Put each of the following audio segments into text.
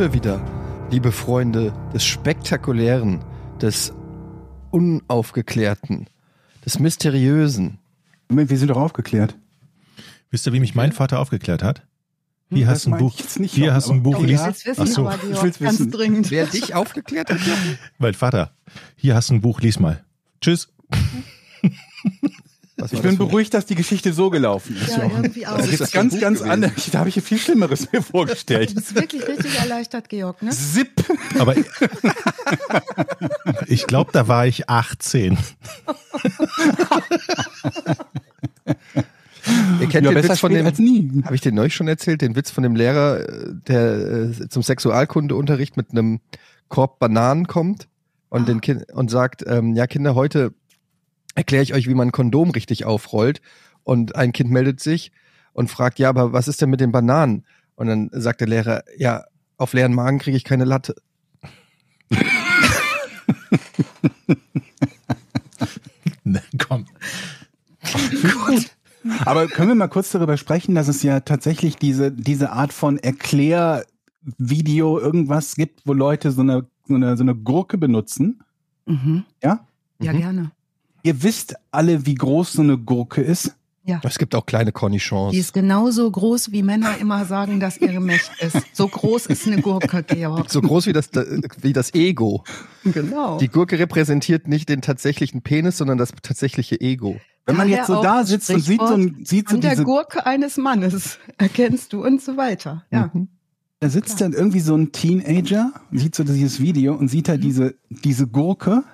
wir wieder, liebe Freunde des Spektakulären, des Unaufgeklärten, des Mysteriösen. Moment, wir sind doch aufgeklärt. Wisst ihr, wie mich mein Vater aufgeklärt hat? Hier Hm, hast ein Buch. ich nicht, Hier aber- hast ein Buch. aber lies. ja. will's wissen, Ach so, aber ich will's ganz wissen. dringend. Wer dich aufgeklärt hat? Mein Vater. Hier hast du ein Buch, lies mal. Tschüss. Was Ich bin beruhigt, dass die Geschichte so gelaufen ist. Ja, irgendwie auch. Das ist ist das ganz, ein ganz gewesen? anders. Da habe ich ja viel Schlimmeres mir Du vorgestellt. bist wirklich richtig erleichtert, Georg, ne? Zip. Aber ich glaube, da war ich 18. Ihr kennt Ja, den Witz von dem, als nie. habe ich den neulich schon erzählt, den Witz von dem Lehrer, äh, der äh, zum Sexualkundeunterricht mit einem Korb Bananen kommt und den kind und sagt, ähm, ja Kinder, heute erkläre ich euch, wie man ein Kondom richtig aufrollt. Und ein Kind meldet sich und fragt, ja, aber was ist denn mit den Bananen? Und dann sagt der Lehrer, ja, auf leeren Magen kriege ich keine Latte. Ne, Komm. Aber können wir mal kurz darüber sprechen, dass es ja tatsächlich diese, diese Art von Erklärvideo irgendwas gibt, wo Leute so eine, so eine, so eine Gurke benutzen? Mhm. Ja? Ja, Mhm. gerne. Ihr wisst alle, wie groß so eine Gurke ist? Es gibt auch kleine Cornichons. Die ist genauso groß, wie Männer immer sagen, dass ihre Mächt ist. So groß ist eine Gurke, Georg. So groß wie das, wie das Ego. Genau. Die Gurke repräsentiert nicht den tatsächlichen Penis, sondern das tatsächliche Ego. Wenn man jetzt so da sitzt und sieht so, ein, sieht so An der diese, Gurke eines Mannes erkennst du und so weiter. Ja. Mhm. da sitzt dann irgendwie so ein Teenager, sieht so dieses Video und sieht da diese, diese Gurke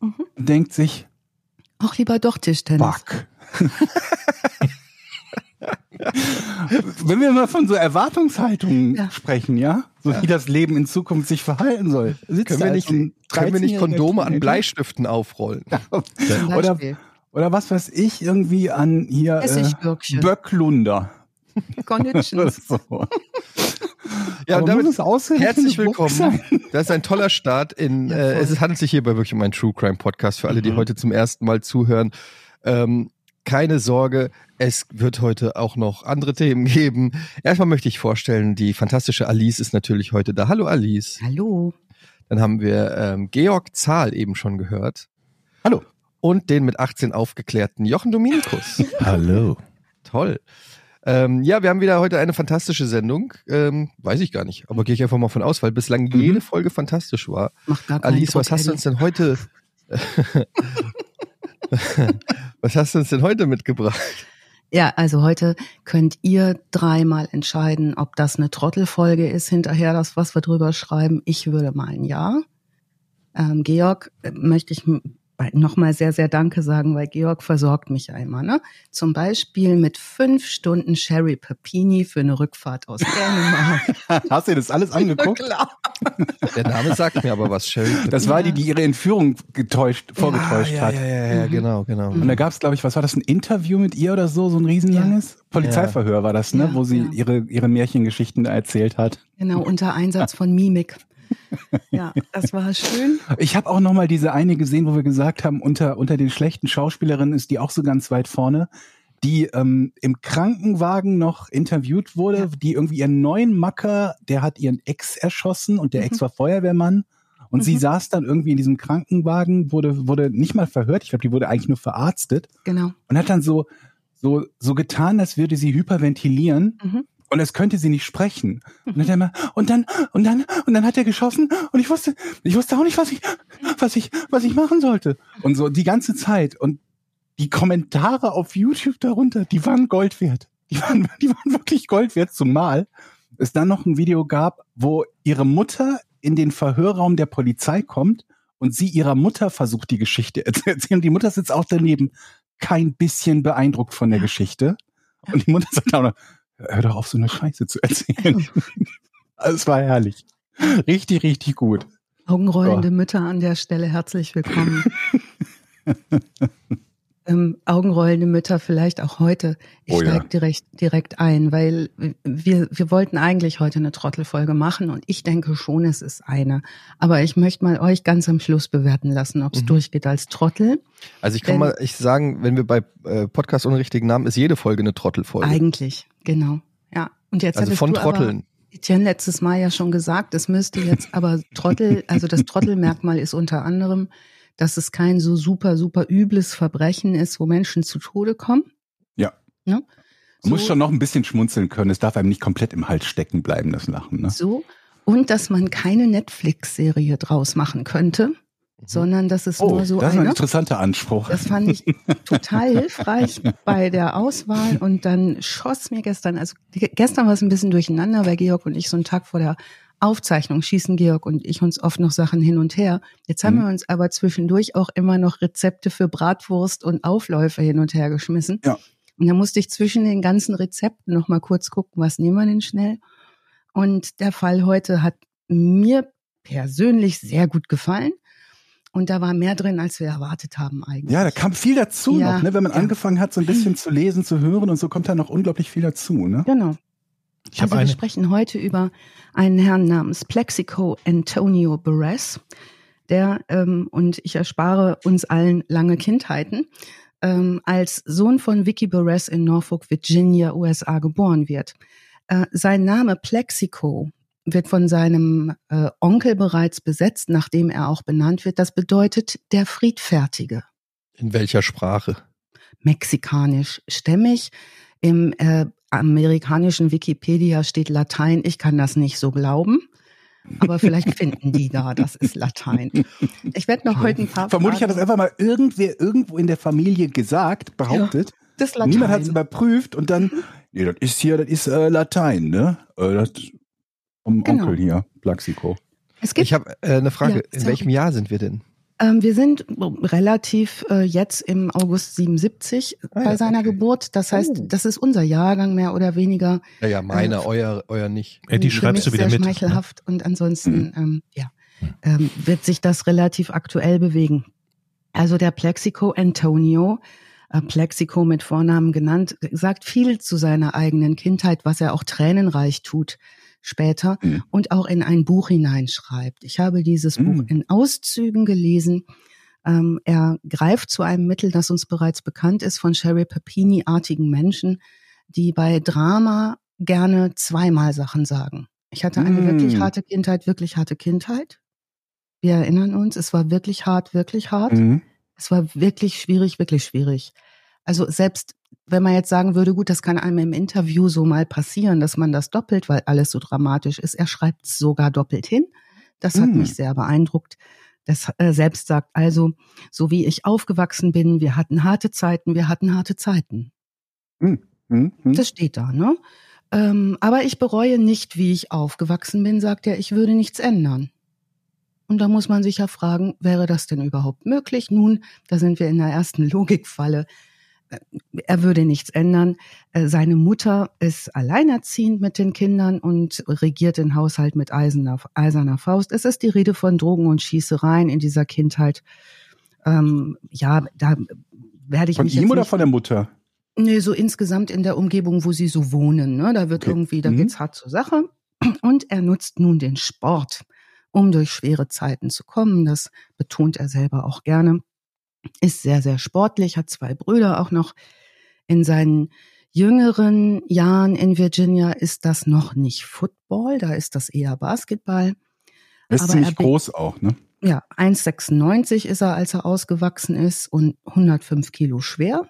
Mhm. und denkt sich, Auch lieber doch Tischtennis. fuck. Wenn wir mal von so Erwartungshaltungen Ja. sprechen, ja, so wie das Leben in Zukunft sich verhalten soll, sitzt Können wir nicht, können wir nicht 13-jähriger Kondome an. Bleistiften aufrollen? Zum Oder, oder was weiß ich, irgendwie an hier äh. Böcklunder. Connections. So. Ja, Aber und damit herzlich willkommen. Das ist ein toller Start in, Ja, äh, es handelt sich hierbei wirklich um einen True Crime Podcast für alle, die Mhm. heute zum ersten Mal zuhören. Ähm, keine Sorge, es wird heute auch noch andere Themen geben. Erstmal möchte ich vorstellen, die fantastische Alice ist natürlich heute da. Hallo Alice. Hallo. Dann haben wir ähm, Georg Zahl eben schon gehört. Hallo. Und den mit 18 aufgeklärten Jochen Dominikus. Hallo. Toll. Ähm, ja, wir haben wieder heute eine fantastische Sendung. Ähm, weiß ich gar nicht, aber gehe ich einfach mal von aus, weil bislang Mhm. jede Folge fantastisch war. Macht gar keinen Alice, was Druck, hast du uns denn heute? was hast du uns denn heute mitgebracht? Ja, also heute könnt ihr dreimal entscheiden, ob das eine Trottelfolge ist, hinterher das, was wir drüber schreiben. Ich würde mal ein Ja. Ähm, Georg äh, möchte ich nochmal sehr, sehr Danke sagen, weil Georg versorgt mich ja immer. Ne? Zum Beispiel mit fünf Stunden Sherry Papini für eine Rückfahrt aus Dänemark. Hast du dir das alles angeguckt? Klar. Der Name sagt mir aber was, Sherry. Das war die, die ihre Entführung getäuscht, vorgetäuscht ja, hat. ja, ja, ja, Mhm. genau, genau. Und da gab es, glaube ich, was war das, ein Interview mit ihr oder so, so ein riesenlanges? Polizeiverhör war das, ne? Ja, wo sie ja. ihre, ihre Märchengeschichten erzählt hat. Genau, unter Einsatz von Mimik. Ja, das war schön. Ich habe auch noch mal diese eine gesehen, wo wir gesagt haben, unter, unter den schlechten Schauspielerinnen ist die auch so ganz weit vorne, die ähm, im Krankenwagen noch interviewt wurde, Ja. die irgendwie ihren neuen Macker, der hat ihren Ex erschossen und der Ex Mhm. war Feuerwehrmann. Und sie Mhm. saß dann irgendwie in diesem Krankenwagen, wurde, wurde nicht mal verhört, ich glaube, die wurde eigentlich nur verarztet Genau. und hat dann so, so, so getan, als würde sie hyperventilieren. Mhm. Und es könnte sie nicht sprechen. Und dann, hat er immer, und dann, und dann, und dann hat er geschossen und ich wusste, ich wusste auch nicht, was ich, was ich, was ich machen sollte. Und so die ganze Zeit. Und die Kommentare auf YouTube darunter, die waren Gold wert. Die waren, die waren wirklich Gold wert, zumal es dann noch ein Video gab, wo ihre Mutter in den Verhörraum der Polizei kommt und sie ihrer Mutter versucht, die Geschichte zu erzählen. Die Mutter sitzt auch daneben, kein bisschen beeindruckt von der. Geschichte. Und die Mutter sagt auch noch, hör doch auf, so eine Scheiße zu erzählen. es war herrlich. Richtig, richtig gut. Augenrollende Mütter an der Stelle herzlich willkommen. ähm, augenrollende Mütter vielleicht auch heute. Ich Oh ja. steige direkt, direkt ein, weil wir, wir wollten eigentlich heute eine Trottelfolge machen und ich denke schon, es ist eine. Aber ich möchte mal euch ganz am Schluss bewerten lassen, ob es Mhm. durchgeht als Trottel. Also ich kann Denn- mal ich sagen, wenn wir bei äh, Podcast ohne richtigen Namen, ist jede Folge eine Trottelfolge. Eigentlich, genau. Ja. Und jetzt also von Trotteln. Etienne letztes Mal ja schon gesagt, es müsste jetzt aber Trottel, also das Trottelmerkmal ist unter anderem, dass es kein so super, super übles Verbrechen ist, wo Menschen zu Tode kommen. Ja. Ne? Man muss So- schon noch ein bisschen schmunzeln können. Es darf einem nicht komplett im Hals stecken bleiben, das Lachen. Ne? So. Und dass man keine Netflix-Serie draus machen könnte, sondern dass es Oh, nur so das ist ein eine. interessanter Anspruch. Das fand ich total hilfreich bei der Auswahl. Und dann schoss mir gestern, also ge- gestern war es ein bisschen durcheinander, weil Georg und ich so einen Tag vor der Aufzeichnung schießen Georg und ich uns oft noch Sachen hin und her. Jetzt haben Mhm. wir uns aber zwischendurch auch immer noch Rezepte für Bratwurst und Aufläufe hin und her geschmissen. Ja. Und da musste ich zwischen den ganzen Rezepten noch mal kurz gucken, was nehmen wir denn schnell. Und der Fall heute hat mir persönlich sehr gut gefallen. Und da war mehr drin, als wir erwartet haben eigentlich. Ja, da kam viel dazu Ja, noch, ne? wenn man ja. angefangen hat, so ein bisschen zu lesen, zu hören und so kommt da noch unglaublich viel dazu. Ne? Genau. Ich also wir eine. sprechen heute über einen Herrn namens Plexico Antonio Perez, der, ähm, und ich erspare uns allen lange Kindheiten, ähm, als Sohn von Vicky Perez in Norfolk, Virginia, USA geboren wird. Äh, sein Name Plexico wird von seinem äh, Onkel bereits besetzt, nachdem er auch benannt wird. Das bedeutet der Friedfertige In welcher Sprache? mexikanisch stämmig. Im äh, amerikanischen Wikipedia steht Latein. Ich kann das nicht so glauben. Aber vielleicht finden die da, das ist Latein. Ich werde noch heute ein paar Vermutlich hat das Fragen- einfach mal irgendwer irgendwo in der Familie gesagt, behauptet. das Latein. Niemand hat es überprüft und dann, nee, das ist hier, das ist äh, Latein, ne? Äh, das vom Genau. Onkel hier, Plaxico. es gibt Ich habe äh, eine Frage. Ja, In welchem Jahr sind wir denn? Ähm, wir sind relativ äh, jetzt im August 77 Ah bei ja, seiner okay. Geburt. Das heißt, Oh. das ist unser Jahrgang mehr oder weniger. Ja, ja, meine, Äh, euer, euer nicht. Ja, die schreibst du wieder sehr mit. ne? schmeichelhaft und ansonsten ähm, ja, ähm, wird sich das relativ aktuell bewegen. Also der Plexico Antonio, äh, Plexico mit Vornamen genannt, sagt viel zu seiner eigenen Kindheit, was er auch tränenreich tut später Mhm. und auch in ein Buch hineinschreibt. Ich habe dieses Mhm. Buch in Auszügen gelesen. Ähm, er greift zu einem Mittel, das uns bereits bekannt ist, von Sherry Papini-artigen Menschen, die bei Drama gerne zweimal Sachen sagen. Ich hatte eine Mm. wirklich harte Kindheit, wirklich harte Kindheit. Wir erinnern uns, es war wirklich hart, wirklich hart. Mhm. Es war wirklich schwierig, wirklich schwierig. Also selbst wenn man jetzt sagen würde, gut, das kann einem im Interview so mal passieren, dass man das doppelt, weil alles so dramatisch ist. Er schreibt es sogar doppelt hin. Das hat Mm. mich sehr beeindruckt. Das äh, selbst sagt also, so wie ich aufgewachsen bin, wir hatten harte Zeiten, wir hatten harte Zeiten. Mhm. Mhm. Das steht da, ne? Ähm, aber ich bereue nicht, wie ich aufgewachsen bin, sagt er, ich würde nichts ändern. Und da muss man sich ja fragen, wäre das denn überhaupt möglich? Nun, da sind wir in der ersten Logikfalle. Äh, Er würde nichts ändern. Äh, Seine Mutter ist alleinerziehend mit den Kindern und regiert den Haushalt mit eiserner, eiserner Faust. Es ist die Rede von Drogen und Schießereien in dieser Kindheit. Ähm, ja, da werde ich Von mich ihm jetzt oder von der Mutter? Nee, so insgesamt in der Umgebung, wo sie so wohnen. Ne? Da wird Okay. irgendwie, da Mhm. geht's hart zur Sache. Und er nutzt nun den Sport, um durch schwere Zeiten zu kommen. Das betont er selber auch gerne. Ist sehr, sehr sportlich, hat zwei Brüder auch noch. In seinen jüngeren Jahren in Virginia ist das noch nicht Football, da ist das eher Basketball. Er ist Aber ziemlich er groß auch, ne? Ja, 1,96 ist er, als er ausgewachsen ist und 105 Kilo schwer.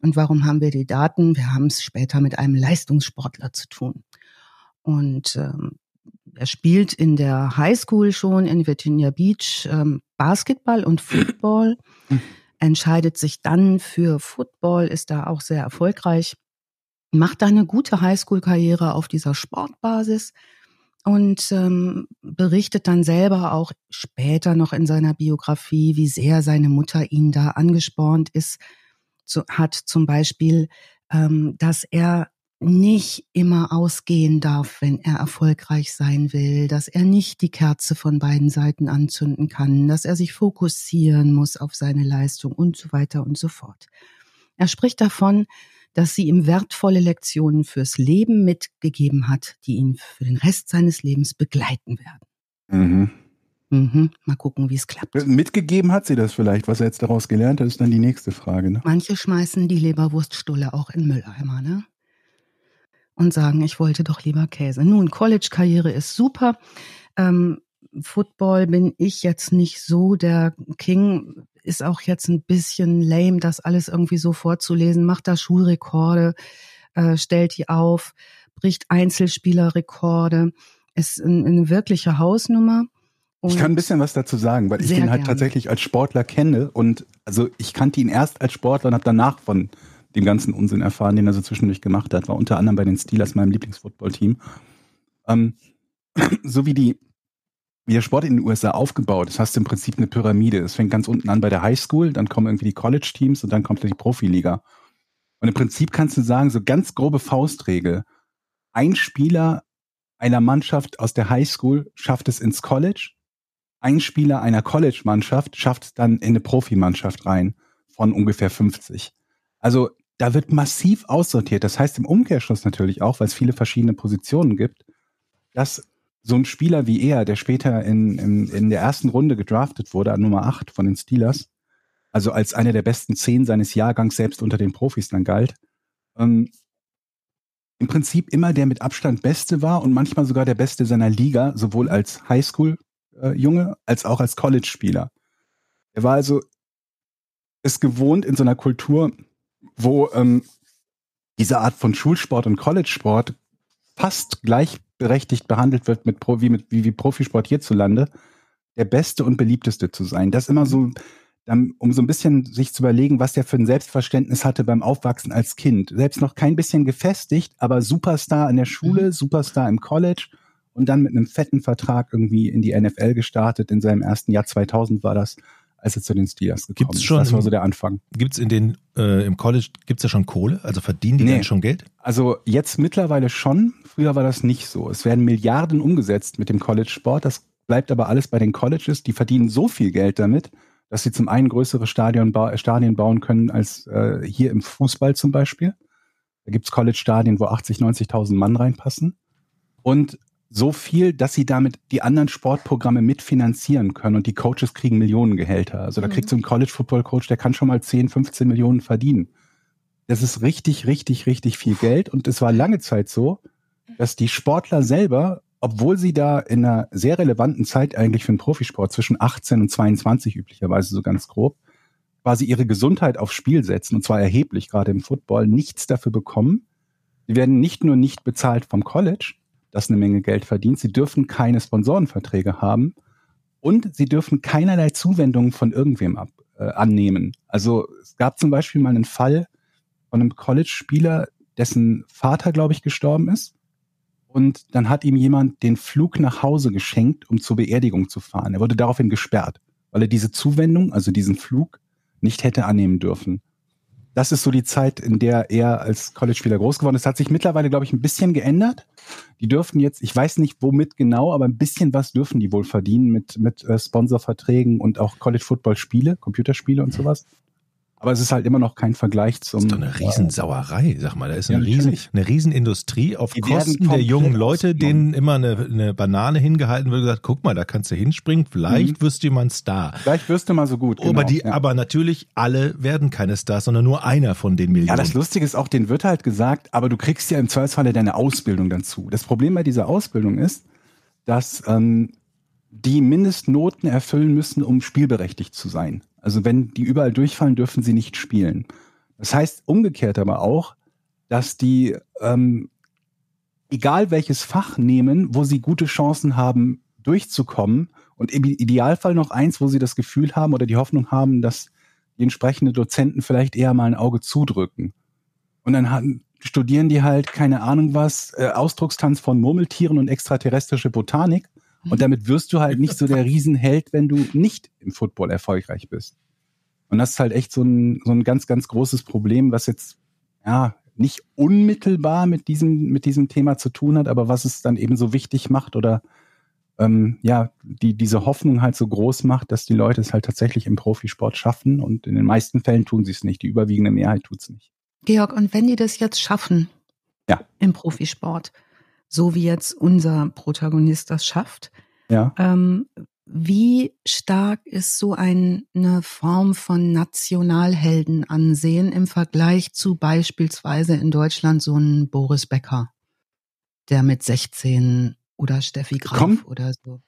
Und warum haben wir die Daten? Wir haben es später mit einem Leistungssportler zu tun. Und ähm, er spielt in der Highschool schon in Virginia Beach ähm, Basketball und Football, entscheidet sich dann für Football, ist da auch sehr erfolgreich, macht da eine gute Highschool-Karriere auf dieser Sportbasis und ähm, berichtet dann selber auch später noch in seiner Biografie, wie sehr seine Mutter ihn da angespornt ist, zu, hat zum Beispiel, ähm, dass er nicht immer ausgehen darf, wenn er erfolgreich sein will, dass er nicht die Kerze von beiden Seiten anzünden kann, dass er sich fokussieren muss auf seine Leistung und so weiter und so fort. Er spricht davon, dass sie ihm wertvolle Lektionen fürs Leben mitgegeben hat, die ihn für den Rest seines Lebens begleiten werden. Mhm. Mhm. Mal gucken, wie es klappt. Mitgegeben hat sie das vielleicht, was er jetzt daraus gelernt hat, ist dann die nächste Frage, ne? Manche schmeißen die Leberwurststulle auch in Mülleimer, ne? Und sagen, ich wollte doch lieber Käse. Nun, College-Karriere ist super. Ähm, Football bin ich jetzt nicht so der King. Ist auch jetzt ein bisschen lame, das alles irgendwie so vorzulesen. Macht da Schulrekorde, äh, stellt die auf, bricht Einzelspielerrekorde. Ist ein, eine wirkliche Hausnummer. ich kann ein bisschen was dazu sagen, weil ich ihn halt gerne. tatsächlich als Sportler kenne und also ich kannte ihn erst als Sportler und habe danach von dem ganzen Unsinn erfahren, den er so zwischendurch gemacht hat. War unter anderem bei den Steelers, meinem Lieblingsfootballteam. Ähm, so wie die wie der Sport in den USA aufgebaut ist, hast du im Prinzip eine Pyramide. Es fängt ganz unten an bei der Highschool, dann kommen irgendwie die College-Teams und dann kommt die Profiliga. Und im Prinzip kannst du sagen, so ganz grobe Faustregel, ein Spieler einer Mannschaft aus der Highschool schafft es ins College, ein Spieler einer College-Mannschaft schafft es dann in eine Profimannschaft rein von ungefähr 50. Also da wird massiv aussortiert. Das heißt im Umkehrschluss natürlich auch, weil es viele verschiedene Positionen gibt, dass so ein Spieler wie er, der später in, in, in der ersten Runde gedraftet wurde, an Nummer 8 von den Steelers, also als einer der besten zehn seines Jahrgangs selbst unter den Profis dann galt, ähm, im Prinzip immer der mit Abstand Beste war und manchmal sogar der Beste seiner Liga, sowohl als Highschool-Junge als auch als College-Spieler. Er war also es gewohnt in so einer Kultur, wo ähm, diese Art von Schulsport und College-Sport fast gleichberechtigt behandelt wird mit Pro, wie, mit, wie, wie Profisport hierzulande, der beste und beliebteste zu sein. Das immer so, um so ein bisschen sich zu überlegen, was der für ein Selbstverständnis hatte beim Aufwachsen als Kind. Selbst noch kein bisschen gefestigt, aber Superstar in der Schule, Superstar im College und dann mit einem fetten Vertrag irgendwie in die NFL gestartet. In seinem ersten Jahr 2000 war das, als er zu den Steelers gekommen Gibt's ist. schon Das war so der Anfang. Gibt's in den, äh, im College, gibt's da schon Kohle? Also verdienen die Nee. denn schon Geld? Also jetzt mittlerweile schon. Früher war das nicht so. Es werden Milliarden umgesetzt mit dem College-Sport. Das bleibt aber alles bei den Colleges. Die verdienen so viel Geld damit, dass sie zum einen größere Stadion Stadien bauen können als äh, hier im Fußball zum Beispiel. Da gibt's College-Stadien, wo 80, 90.000 Mann reinpassen. Und so viel, dass sie damit die anderen Sportprogramme mitfinanzieren können und die Coaches kriegen Millionengehälter. Also da Mhm. kriegt so ein College-Football-Coach, der kann schon mal 10, 15 Millionen verdienen. Das ist richtig, richtig, richtig viel Geld. Und es war lange Zeit so, dass die Sportler selber, obwohl sie da in einer sehr relevanten Zeit eigentlich für den Profisport zwischen 18 und 22 üblicherweise so ganz grob, quasi ihre Gesundheit aufs Spiel setzen, und zwar erheblich, gerade im Football, nichts dafür bekommen. Sie werden nicht nur nicht bezahlt vom College, das eine Menge Geld verdient, sie dürfen keine Sponsorenverträge haben und sie dürfen keinerlei Zuwendungen von irgendwem ab, äh, annehmen. Also es gab zum Beispiel mal einen Fall von einem College-Spieler, dessen Vater, glaube ich, gestorben ist. Und dann hat ihm jemand den Flug nach Hause geschenkt, um zur Beerdigung zu fahren. Er wurde daraufhin gesperrt, weil er diese Zuwendung, also diesen Flug, nicht hätte annehmen dürfen. Das ist so die Zeit, in der er als College-Spieler groß geworden ist. Hat sich mittlerweile, glaube ich, ein bisschen geändert. Die dürfen jetzt, ich weiß nicht womit genau, aber ein bisschen was dürfen die wohl verdienen mit, mit äh, Sponsorverträgen und auch College-Football-Spiele, Computerspiele und sowas. Aber es ist halt immer noch kein Vergleich zum. Das ist doch eine Riesensauerei, sag mal. Da ist Ja, eine, riesen, natürlich. eine Riesenindustrie auf Die Kosten der jungen Leute, denen immer eine, eine Banane hingehalten wird und gesagt, guck mal, da kannst du hinspringen, vielleicht wirst du mal ein Star. Vielleicht wirst du mal so gut. aber, genau, die, ja. aber natürlich alle werden keine Stars, sondern nur einer von den Millionen. Ja, das Lustige ist auch, denen wird halt gesagt, aber du kriegst ja im Zweifelsfalle deine Ausbildung dazu. Das Problem bei dieser Ausbildung ist, dass ähm, die Mindestnoten erfüllen müssen, um spielberechtigt zu sein. Also wenn die überall durchfallen, dürfen sie nicht spielen. Das heißt umgekehrt aber auch, dass die ähm, egal welches Fach nehmen, wo sie gute Chancen haben, durchzukommen und im Idealfall noch eins, wo sie das Gefühl haben oder die Hoffnung haben, dass die entsprechenden Dozenten vielleicht eher mal ein Auge zudrücken. Und dann haben, studieren die halt, keine Ahnung was, äh, Ausdruckstanz von Murmeltieren und extraterrestrische Botanik. Und damit wirst du halt nicht so der Riesenheld, wenn du nicht im Football erfolgreich bist. Und das ist halt echt so ein, so ein ganz, ganz großes Problem, was jetzt, ja, nicht unmittelbar mit diesem, mit diesem Thema zu tun hat, aber was es dann eben so wichtig macht oder ähm, ja, die diese Hoffnung halt so groß macht, dass die Leute es halt tatsächlich im Profisport schaffen und in den meisten Fällen tun sie es nicht. Die überwiegende Mehrheit tut es nicht. Georg, und wenn die das jetzt schaffen Ja. im Profisport, so wie jetzt unser Protagonist das schafft, Ja. ähm, wie stark ist so ein, eine Form von Nationalheldenansehen im Vergleich zu beispielsweise in Deutschland so ein Boris Becker? der mit 16 oder Steffi Graf Komm. oder so.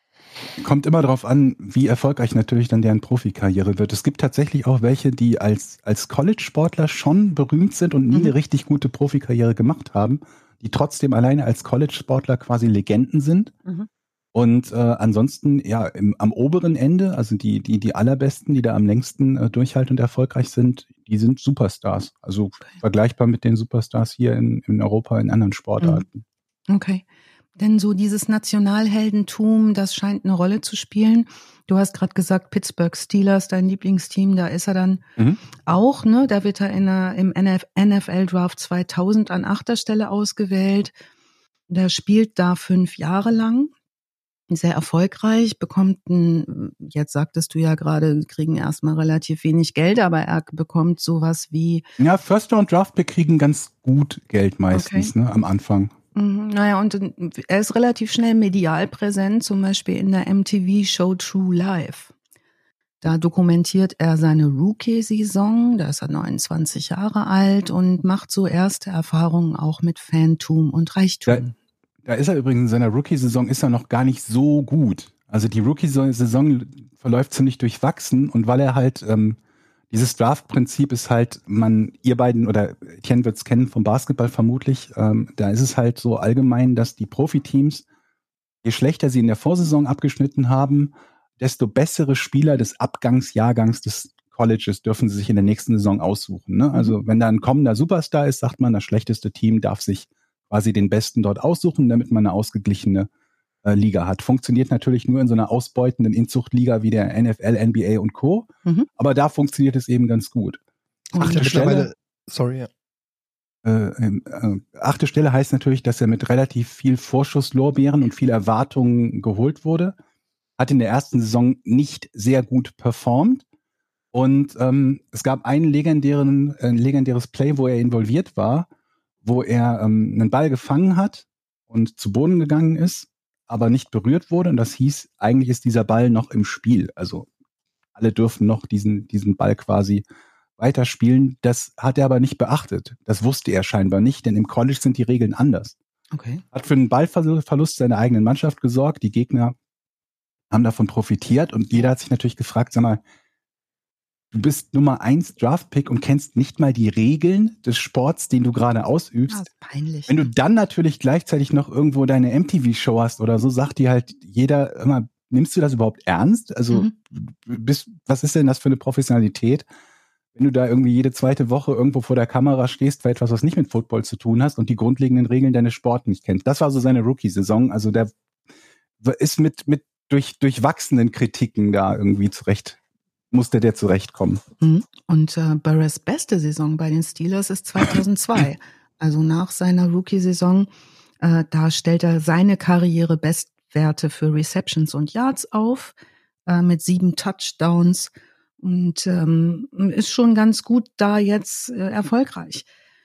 Kommt immer darauf an, wie erfolgreich natürlich dann deren Profikarriere wird. Es gibt tatsächlich auch welche, die als, als College-Sportler schon berühmt sind und nie Mhm. eine richtig gute Profikarriere gemacht haben, die trotzdem alleine als College-Sportler quasi Legenden sind. Mhm. Und äh, ansonsten, ja, im, am oberen Ende, also die, die, die allerbesten, die da am längsten äh, durchhalten und erfolgreich sind, die sind Superstars. Also vergleichbar mit den Superstars hier in, in Europa in anderen Sportarten. Okay. Denn so dieses Nationalheldentum, das scheint eine Rolle zu spielen. Du hast gerade gesagt, Pittsburgh Steelers, dein Lieblingsteam, da ist er dann Mhm. auch, ne? Da wird er in der, im NF NFL Draft 2000 an achter Stelle ausgewählt. Der spielt da fünf Jahre lang. Sehr erfolgreich, bekommt ein, jetzt sagtest du ja gerade, kriegen erstmal relativ wenig Geld, aber er bekommt sowas wie Ja, First Round Draft Pick kriegen ganz gut Geld meistens, ne, am Anfang. Mhm, Naja, und er ist relativ schnell medial präsent, zum Beispiel in der MTV-Show True Life. Da dokumentiert er seine Rookie-Saison, da ist er 29 Jahre alt und macht so erste Erfahrungen auch mit Fantum und Reichtum. Da ist er übrigens in seiner Rookie-Saison ist er noch gar nicht so gut. Also die Rookie-Saison verläuft ziemlich durchwachsen und weil er halt ähm, dieses Draft-Prinzip ist halt, man, ihr beiden oder Etienne wird's kennen vom Basketball vermutlich, ähm, da ist es halt so allgemein, dass die Profiteams, je schlechter sie in der Vorsaison abgeschnitten haben, desto bessere Spieler des Abgangsjahrgangs des Colleges dürfen sie sich in der nächsten Saison aussuchen. Ne? Also wenn da ein kommender Superstar ist, sagt man, das schlechteste Team darf sich quasi den Besten dort aussuchen, damit man eine ausgeglichene Liga hat. Funktioniert natürlich nur in so einer ausbeutenden Inzuchtliga wie der NFL, NBA und Co. Mhm. Aber da funktioniert es eben ganz gut. Und- Achte Stelle, sorry, ja. äh, ähm, äh, achte Stelle heißt natürlich, dass er mit relativ viel Vorschusslorbeeren und viel Erwartungen geholt wurde. Hat in der ersten Saison nicht sehr gut performt. Und ähm, es gab einen legendären, äh, ein legendäres Play, wo er involviert war, wo er ähm, einen Ball gefangen hat und zu Boden gegangen ist, aber nicht berührt wurde. Und das hieß, eigentlich ist dieser Ball noch im Spiel. Also alle dürfen noch diesen, diesen Ball quasi weiterspielen. Das hat er aber nicht beachtet. Das wusste er scheinbar nicht, denn im College sind die Regeln anders. Okay. Hat für einen Ballverlust seiner eigenen Mannschaft gesorgt. Die Gegner haben davon profitiert und jeder hat sich natürlich gefragt, sag mal, du bist Nummer eins Draftpick und kennst nicht mal die Regeln des Sports, den du gerade Ah, ausübst. ist peinlich. Wenn du dann natürlich gleichzeitig noch irgendwo deine MTV-Show hast oder so, sagt dir halt jeder immer, nimmst du das überhaupt ernst? Also, Mhm. bist, was ist denn das für eine Professionalität? Wenn du da irgendwie jede zweite Woche irgendwo vor der Kamera stehst für etwas, was nicht mit Football zu tun hast und die grundlegenden Regeln deines Sports nicht kennst. Das war so seine Rookie-Saison. Also der ist mit, mit durch, durchwachsenen Kritiken da irgendwie zurecht, musste der zurechtkommen. Mhm. Und äh, Burris beste Saison bei den Steelers ist 2002. also nach seiner Rookie-Saison, äh, da stellt er seine Karriere-Bestwerte für Receptions und Yards auf, äh, mit sieben Touchdowns und ähm, ist schon ganz gut da jetzt äh, erfolgreich.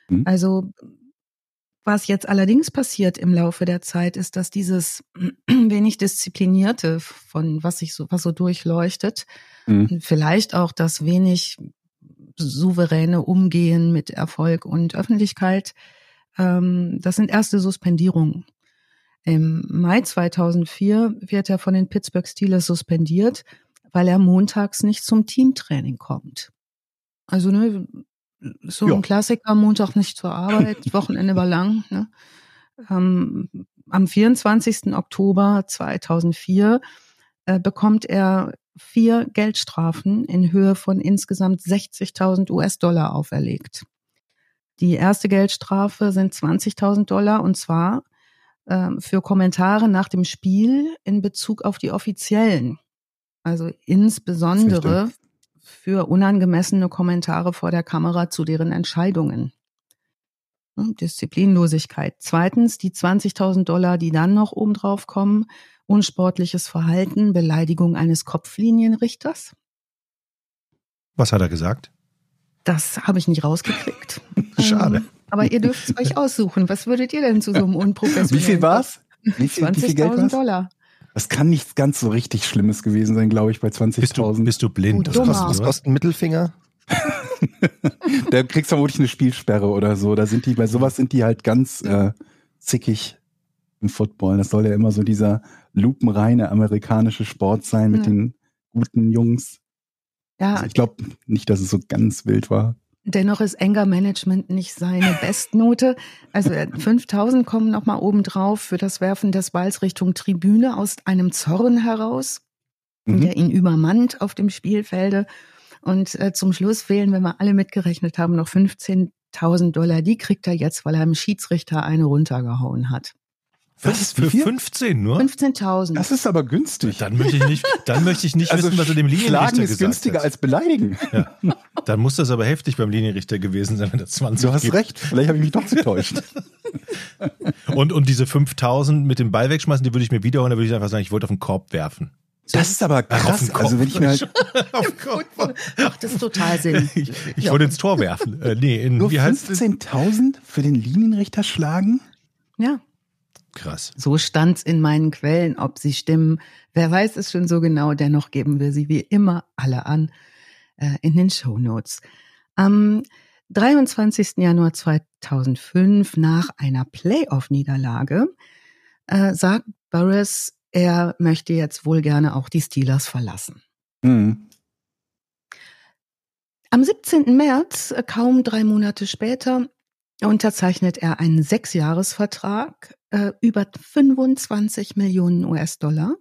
Mhm. Also was jetzt allerdings passiert im Laufe der Zeit, ist, dass dieses wenig disziplinierte, von was sich so, was so durchleuchtet, Mhm. vielleicht auch das wenig souveräne Umgehen mit Erfolg und Öffentlichkeit, ähm, das sind erste Suspendierungen. Im Mai 2004 wird er von den Pittsburgh Steelers suspendiert, weil er montags nicht zum Teamtraining kommt. Also ne, so Ja. ein Klassiker, Montag nicht zur Arbeit, Wochenende war lang. Ne? Ähm, am 24. Oktober 2004 äh, bekommt er vier Geldstrafen in Höhe von insgesamt 60.000 US-Dollar auferlegt. Die erste Geldstrafe sind 20.000 Dollar und zwar ähm, für Kommentare nach dem Spiel in Bezug auf die Offiziellen. Also insbesondere für unangemessene Kommentare vor der Kamera zu deren Entscheidungen. Hm, Disziplinlosigkeit. Zweitens die 20.000 Dollar, die dann noch obendrauf kommen, unsportliches Verhalten, Beleidigung eines Kopflinienrichters. Was hat er gesagt? Das habe ich nicht rausgekriegt. Schade. Ähm, aber ihr dürft es euch aussuchen. Was würdet ihr denn zu so einem unprofessionellen? Wie viel war's? Wie viel, wie viel Geld 20.000 war's? Dollar. Das kann nichts ganz so richtig Schlimmes gewesen sein, glaube ich, bei Bist du, 20.000. bist du blind? Du oder Dummer. was? Was kostet ein Mittelfinger? Da kriegst du vermutlich eine Spielsperre oder so. Da sind die, bei sowas sind die halt ganz äh, zickig. American Football. Das soll ja immer so dieser lupenreine amerikanische Sport sein mit Ja. den guten Jungs. Ja, Also ich glaube nicht, dass es so ganz wild war. Dennoch ist Anger Management nicht seine Bestnote. Also äh, 5000 kommen nochmal obendrauf für das Werfen des Balls Richtung Tribüne aus einem Zorn heraus, Mhm. der ihn übermannt auf dem Spielfelde. Und äh, zum Schluss fehlen, wenn wir alle mitgerechnet haben, noch 15.000 Dollar. Die kriegt er jetzt, weil er einem Schiedsrichter eine runtergehauen hat. Was? Für viel? 15 nur? 15.000. Das ist aber günstig. Dann möchte ich nicht, dann möchte ich nicht wissen, was er dem Linienrichter Also Schlagen ist gesagt günstiger hat. als beleidigen. Ja. Dann muss das aber heftig beim Linienrichter gewesen sein, wenn er 20 Du hast gibt. recht. Vielleicht habe ich mich doch getäuscht. Und, und diese 5000 mit dem Ball wegschmeißen, die würde ich mir wiederholen, da würde ich einfach sagen, ich wollte auf den Korb werfen. Das ist aber krass. Also wenn ich mir halt auf den Korb. Ach, das ist total Sinn. Ich, ich wollte ins Tor werfen. Äh, nee, in, nur wie heißt es? 15.000 für den Linienrichter schlagen? Ja. Krass. So stand's in meinen Quellen, ob sie stimmen. Wer weiß es schon so genau, dennoch geben wir sie wie immer alle an äh, in den Shownotes. Am 23. Januar 2005, nach einer Playoff-Niederlage, äh, sagt Burris, er möchte jetzt wohl gerne auch die Steelers verlassen. Mhm. Am 17. März, äh, kaum drei Monate später, unterzeichnet er einen Sechsjahresvertrag äh, über 25 Millionen US-Dollar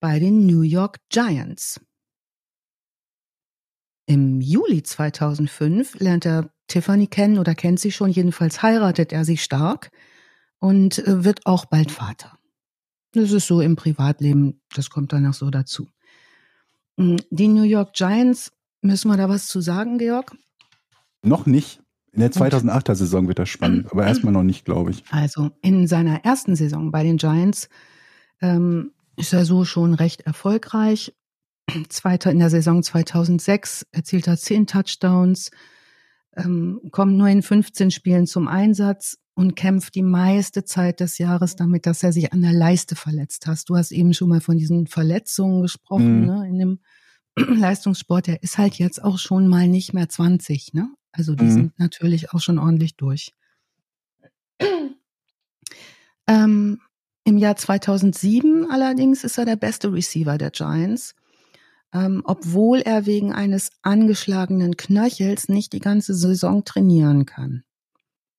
bei den New York Giants. Im Juli 2005 lernt er Tiffany kennen oder kennt sie schon, jedenfalls heiratet er sie stark und äh, wird auch bald Vater. Das ist so im Privatleben, das kommt dann noch so dazu. Mm, Die New York Giants Müssen wir da was zu sagen, Georg? Noch nicht. In der 2008er Saison wird das spannend, aber erstmal noch nicht, glaube ich. Also in seiner ersten Saison bei den Giants ähm, ist er so schon recht erfolgreich. Zweiter in der Saison 2006 erzielt er 10 Touchdowns, ähm, kommt nur in 15 Spielen zum Einsatz und kämpft die meiste Zeit des Jahres damit, dass er sich an der Leiste verletzt hat. Du hast eben schon mal von diesen Verletzungen gesprochen Mhm. ne, in dem Leistungssport. Der ist halt jetzt auch schon mal nicht mehr 20. Ne? Also die Mhm. sind natürlich auch schon ordentlich durch. Ähm, Im Jahr 2007 allerdings ist er der beste Receiver der Giants, ähm, obwohl er wegen eines angeschlagenen Knöchels nicht die ganze Saison trainieren kann.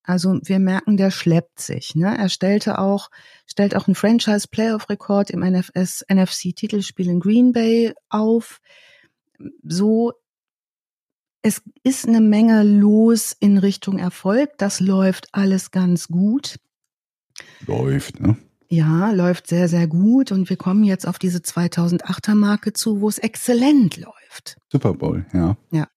Also wir merken, der schleppt sich. Ne? Er stellte auch, stellt auch einen Franchise-Playoff-Rekord im NFS, NFC-Titelspiel in Green Bay auf. So, es ist eine Menge los in Richtung Erfolg. Das läuft alles ganz gut. Läuft, ne? Ja, läuft sehr, sehr gut. Und wir kommen jetzt auf diese 2008er Marke zu, wo es exzellent läuft. Super Bowl, ja. Ja.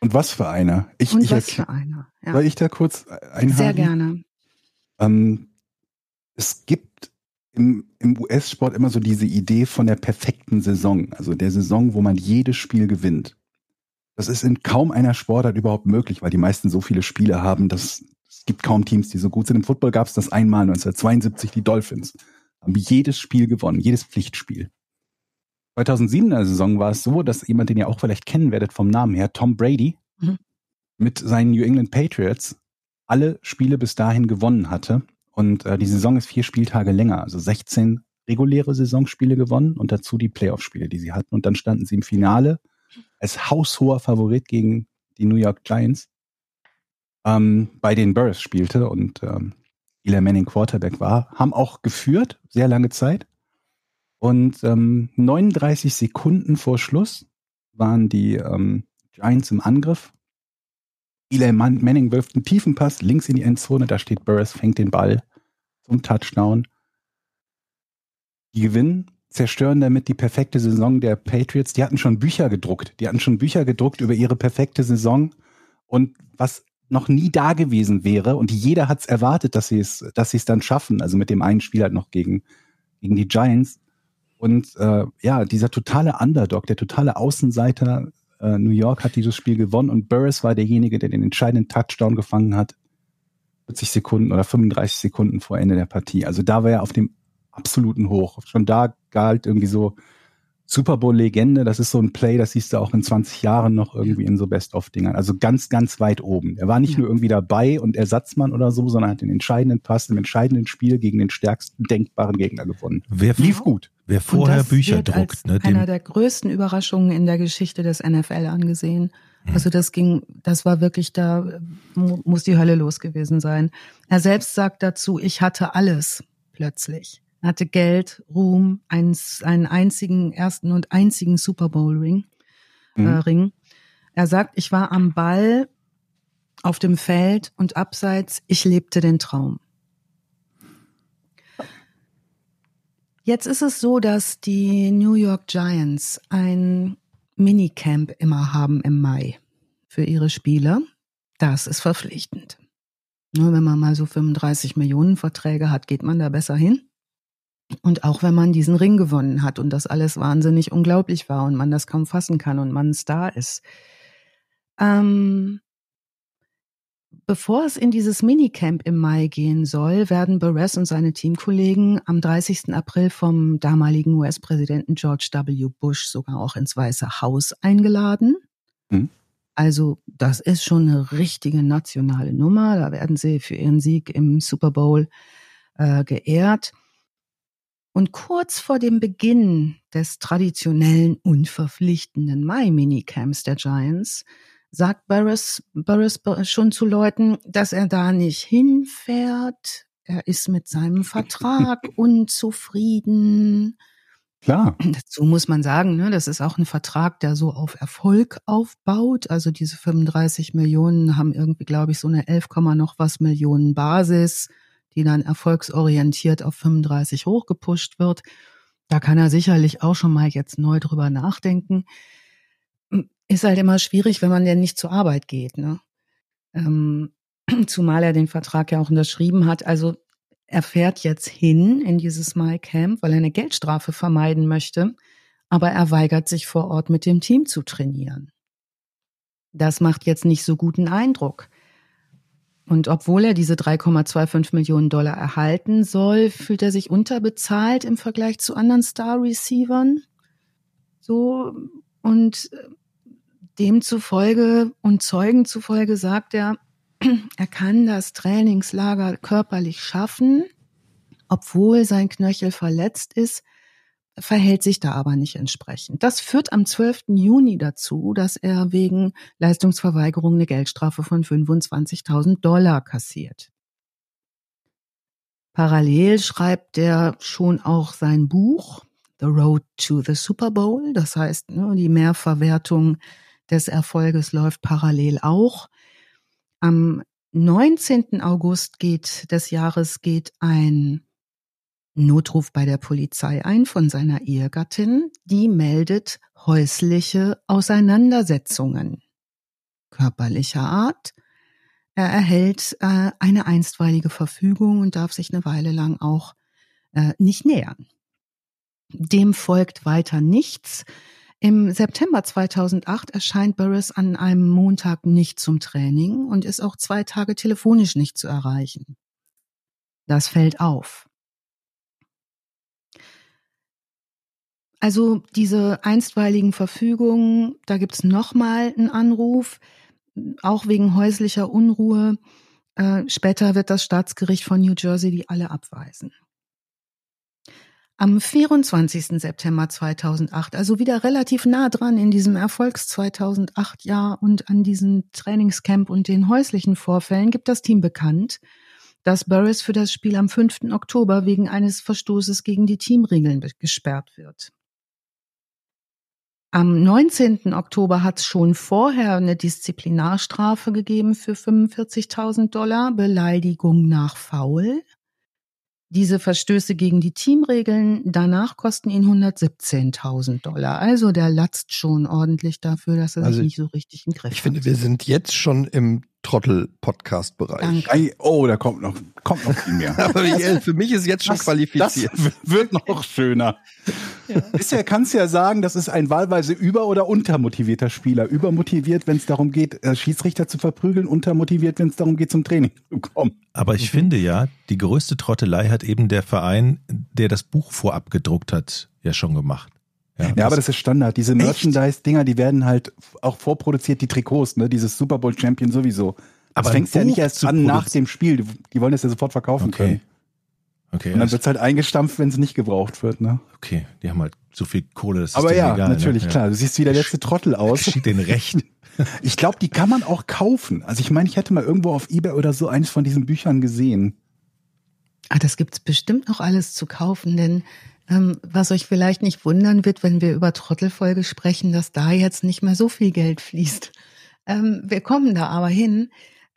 Und was für einer? Ich, Und ich was für einer. Ja. Soll ich da kurz einhaken? Sehr gerne. Ähm, es gibt im, im US-Sport immer so diese Idee von der perfekten Saison, also der Saison, wo man jedes Spiel gewinnt. Das ist in kaum einer Sportart überhaupt möglich, weil die meisten so viele Spiele haben, dass es gibt kaum Teams, die so gut sind. Im Football gab es das einmal 1972, die Dolphins haben jedes Spiel gewonnen, jedes Pflichtspiel. 2007er Saison war es so, dass jemand, den ihr auch vielleicht kennen werdet vom Namen her, Tom Brady, Mhm. mit seinen New England Patriots alle Spiele bis dahin gewonnen hatte. Und äh, die Saison ist vier Spieltage länger, also 16 reguläre Saisonspiele gewonnen und dazu die Playoff-Spiele, die sie hatten. Und dann standen sie im Finale als haushoher Favorit gegen die New York Giants, ähm, bei den Burrs spielte und ähm, Eli Manning Quarterback war, haben auch geführt, sehr lange Zeit. Und ähm, 39 Sekunden vor Schluss waren die ähm, Giants im Angriff. Eli Man Manning wirft einen tiefen Pass links in die Endzone, da steht Burris, fängt den Ball zum Touchdown. Die gewinnen, zerstören damit die perfekte Saison der Patriots. Die hatten schon Bücher gedruckt. Die hatten schon Bücher gedruckt über ihre perfekte Saison und was noch nie da gewesen wäre. Und jeder hat es erwartet, dass sie es, dass sie es dann schaffen. Also mit dem einen Spiel halt noch gegen, gegen die Giants. Und äh, ja, dieser totale Underdog, der totale Außenseiter äh, New York hat dieses Spiel gewonnen und Burris war derjenige, der den entscheidenden Touchdown gefangen hat. 40 Sekunden oder 35 Sekunden vor Ende der Partie. Also da war er auf dem absoluten Hoch. Schon da galt irgendwie so, Super Bowl-Legende, das ist so ein Play, das siehst du auch in 20 Jahren noch irgendwie in so Best-of-Dingern. Also ganz, ganz weit oben. Er war nicht Ja. nur irgendwie dabei und Ersatzmann oder so, sondern hat den entscheidenden Pass im entscheidenden Spiel gegen den stärksten denkbaren Gegner gewonnen. Wer, Lief gut. wer Und vorher das Bücher wird druckt, als ne, einer der größten Überraschungen in der Geschichte des NFL angesehen. Also das ging, das war wirklich, da mu- muss die Hölle los gewesen sein. Er selbst sagt dazu, ich hatte alles plötzlich. Er hatte Geld, Ruhm, einen, einen einzigen, ersten und einzigen Super Bowl Ring. Äh, Mhm. Ring. Er sagt, ich war am Ball, auf dem Feld und abseits, ich lebte den Traum. Jetzt ist es so, dass die New York Giants ein Minicamp immer haben im Mai für ihre Spieler. Das ist verpflichtend. Nur wenn man mal so 35 Millionen Verträge hat, geht man da besser hin. Und auch wenn man diesen Ring gewonnen hat und das alles wahnsinnig unglaublich war und man das kaum fassen kann und man ein Star ist. Ähm, Bevor es in dieses Minicamp im Mai gehen soll, werden Beres und seine Teamkollegen am 30. April vom damaligen US-Präsidenten George W. Bush sogar auch ins Weiße Haus eingeladen. Mhm. Also das ist schon eine richtige nationale Nummer. Da werden sie für ihren Sieg im Super Bowl äh, geehrt. Und kurz vor dem Beginn des traditionellen unverpflichtenden Mai-Minicamps der Giants sagt Burris, Burris schon zu Leuten, dass er da nicht hinfährt. Er ist mit seinem Vertrag unzufrieden. Klar. Dazu muss man sagen, ne, das ist auch ein Vertrag, der so auf Erfolg aufbaut. Also diese 35 Millionen haben irgendwie, glaube ich, so eine 11, noch was Millionen Basis, die dann erfolgsorientiert auf 35 hochgepusht wird. Da kann er sicherlich auch schon mal jetzt neu drüber nachdenken. Ist halt immer schwierig, wenn man denn nicht zur Arbeit geht. Ne? Ähm, zumal er den Vertrag ja auch unterschrieben hat. Also er fährt jetzt hin in dieses My Camp, weil er eine Geldstrafe vermeiden möchte, aber er weigert sich vor Ort mit dem Team zu trainieren. Das macht jetzt nicht so guten Eindruck. Und obwohl er diese 3,25 Millionen Dollar erhalten soll, fühlt er sich unterbezahlt im Vergleich zu anderen Star-Receivern. So, und demzufolge und Zeugen zufolge sagt er, er kann das Trainingslager körperlich schaffen, obwohl sein Knöchel verletzt ist, verhält sich da aber nicht entsprechend. Das führt am 12. Juni dazu, dass er wegen Leistungsverweigerung eine Geldstrafe von 25.000 Dollar kassiert. Parallel schreibt er schon auch sein Buch The Road to the Super Bowl. Das heißt, ne, die Mehrverwertung des Erfolges läuft parallel auch. Am 19. August geht, des Jahres geht ein Notruf bei der Polizei ein von seiner Ehegattin. Die meldet häusliche Auseinandersetzungen körperlicher Art. Er erhält äh, eine einstweilige Verfügung und darf sich eine Weile lang auch äh, nicht nähern. Dem folgt weiter nichts. Im September 2008 erscheint Burris an einem Montag nicht zum Training und ist auch zwei Tage telefonisch nicht zu erreichen. Das fällt auf. Also diese einstweiligen Verfügungen, da gibt's nochmal einen Anruf, auch wegen häuslicher Unruhe. Äh, später wird das Staatsgericht von New Jersey die alle abweisen. Am 24. September 2008, also wieder relativ nah dran in diesem Erfolgs 2008 Jahr und an diesem Trainingscamp und den häuslichen Vorfällen, gibt das Team bekannt, dass Burris für das Spiel am 5. Oktober wegen eines Verstoßes gegen die Teamregeln gesperrt wird. Am 19. Oktober hat es schon vorher eine Disziplinarstrafe gegeben für 45.000 Dollar, Beleidigung nach Foul. Diese Verstöße gegen die Teamregeln danach kosten ihn 117.000 Dollar. Also der latzt schon ordentlich dafür, dass er Also, sich nicht so richtig in Griff Ich hat. finde, wir sind jetzt schon im Trottel-Podcast-Bereich. Oh, da kommt noch, kommt noch viel mehr. Aber äh, für mich ist jetzt schon Das- qualifiziert. Das wird noch schöner. Bisher kannst du ja sagen, das ist ein wahlweise über- oder untermotivierter Spieler. Übermotiviert, wenn es darum geht, äh, Schiedsrichter zu verprügeln, untermotiviert, wenn es darum geht, zum Training zu kommen. Aber ich finde ja, die größte Trottelei hat eben der Verein, der das Buch vorab gedruckt hat, ja schon gemacht. Ja, aber das ist Standard. Diese Merchandise-Dinger, die werden halt auch vorproduziert, die Trikots, ne? Dieses Super Bowl Champion sowieso. Das Aber fängst ja nicht erst zu an nach dem Spiel. Die- wollen das ja sofort verkaufen Okay. können. Okay, Und dann das- wird's halt eingestampft, wenn es nicht gebraucht wird, ne? okay, die haben halt so viel Kohle, das ist Aber denen ja, egal, natürlich, ne? klar. Du siehst wie der letzte Trottel aus. Geschieht den recht. Ich glaube, die kann man auch kaufen. Also ich meine, ich hätte mal irgendwo auf Ebay oder so eines von diesen Büchern gesehen. Ah, das gibt's bestimmt noch alles zu kaufen, denn was euch vielleicht nicht wundern wird, wenn wir über Trottelfolge sprechen, dass da jetzt nicht mehr so viel Geld fließt. Ähm, wir kommen da aber hin.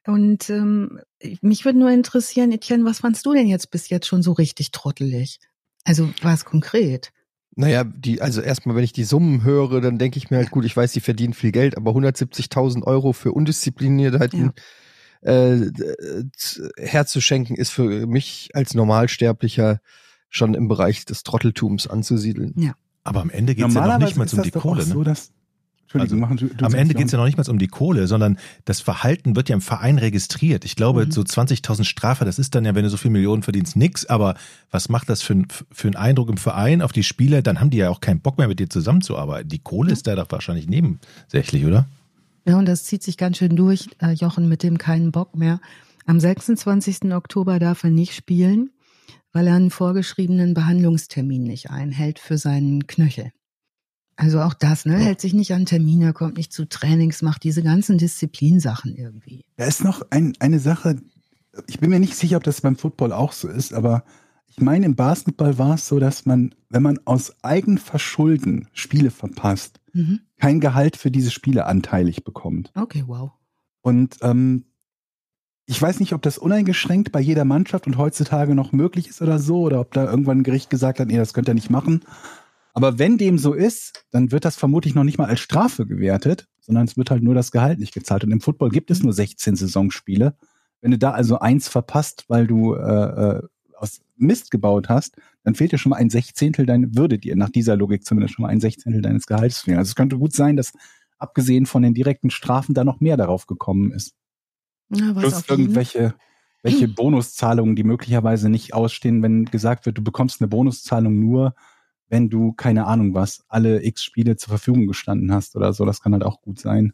Und ähm, mich würde nur interessieren, Etienne, was fandst du denn jetzt bis jetzt schon so richtig trottelig? Also was konkret? Naja, die, also erstmal, wenn ich die Summen höre, dann denke ich mir halt, gut, ich weiß, die verdienen viel Geld, aber 170.000 Euro für Undiszipliniertheiten äh, z- herzuschenken, ist für mich als Normalsterblicher schon im Bereich des Trotteltums anzusiedeln. Aber am Ende geht es ja noch nicht mal um die Kohle. Ne? so, dass Entschuldigung, Also, machen du, du Am Ende ja. geht es ja noch nicht mal um die Kohle, sondern das Verhalten wird ja im Verein registriert. Ich glaube, Mhm. so 20.000 Strafe, das ist dann ja, wenn du so viel Millionen verdienst, nix. Aber was macht das für, ein- für einen Eindruck im Verein auf die Spieler? Dann haben die ja auch keinen Bock mehr, mit dir zusammenzuarbeiten. Die Kohle ist da doch wahrscheinlich nebensächlich, oder? Ja, und das zieht sich ganz schön durch, äh, Jochen, mit dem keinen Bock mehr. Am 26. Oktober darf er nicht spielen, weil er einen vorgeschriebenen Behandlungstermin nicht einhält für seinen Knöchel. Also auch das, ne? Hält sich nicht an Termine, kommt nicht zu Trainings, macht diese ganzen Disziplinsachen irgendwie. Da ist noch ein, eine Sache, ich bin mir nicht sicher, ob das beim Football auch so ist, aber ich meine, im Basketball war es so, dass man, wenn man aus Eigenverschulden Spiele verpasst, Mhm. kein Gehalt für diese Spiele anteilig bekommt. Okay, wow. Und ähm, ich weiß nicht, ob das uneingeschränkt bei jeder Mannschaft und heutzutage noch möglich ist oder so, oder ob da irgendwann ein Gericht gesagt hat, nee, das könnt ihr nicht machen. Aber wenn dem so ist, dann wird das vermutlich noch nicht mal als Strafe gewertet, sondern es wird halt nur das Gehalt nicht gezahlt. Und im Football gibt es nur 16 Saisonspiele. Wenn du da also eins verpasst, weil du äh, äh, aus Mist gebaut hast, dann fehlt dir schon mal ein Sechzehntel deine, würde dir nach dieser Logik zumindest schon mal ein Sechzehntel deines Gehalts fehlen. Also es könnte gut sein, dass abgesehen von den direkten Strafen da noch mehr darauf gekommen ist. Ja, Plus jeden- irgendwelche welche Bonuszahlungen, die möglicherweise nicht ausstehen, wenn gesagt wird, du bekommst eine Bonuszahlung nur, wenn du, keine Ahnung was, alle x Spiele zur Verfügung gestanden hast oder so. Das kann halt auch gut sein.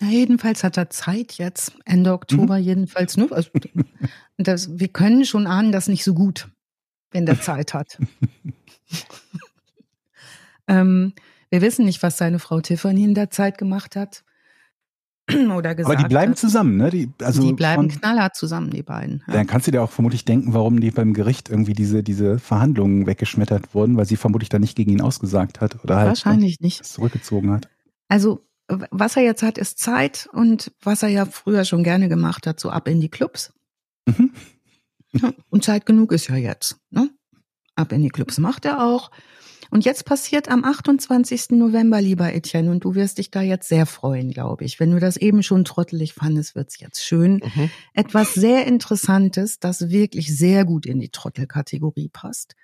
Na, jedenfalls hat er Zeit jetzt, Ende Oktober jedenfalls nur. Also, das, wir können schon ahnen, dass nicht so gut, wenn der Zeit hat. ähm, wir wissen nicht, was seine Frau Tiffany in der Zeit gemacht hat. Oder gesagt Aber die bleiben zusammen, ne? Die, also die bleiben von- knallhart zusammen, die beiden. Ja. Dann kannst du dir auch vermutlich denken, warum die beim Gericht irgendwie diese, diese Verhandlungen weggeschmettert wurden, weil sie vermutlich dann nicht gegen ihn ausgesagt hat oder halt Wahrscheinlich nicht. das zurückgezogen hat. Also, was er jetzt hat, ist Zeit und was er ja früher schon gerne gemacht hat, so ab in die Clubs. Mhm. Ja, und Zeit genug ist ja jetzt. Ne? Ab in die Clubs macht er auch. Und jetzt passiert am 28. November, lieber Etienne, und du wirst dich da jetzt sehr freuen, glaube ich. Wenn du das eben schon trottelig fandest, wird's jetzt schön. Mhm. Etwas sehr Interessantes, das wirklich sehr gut in die Trottelkategorie passt.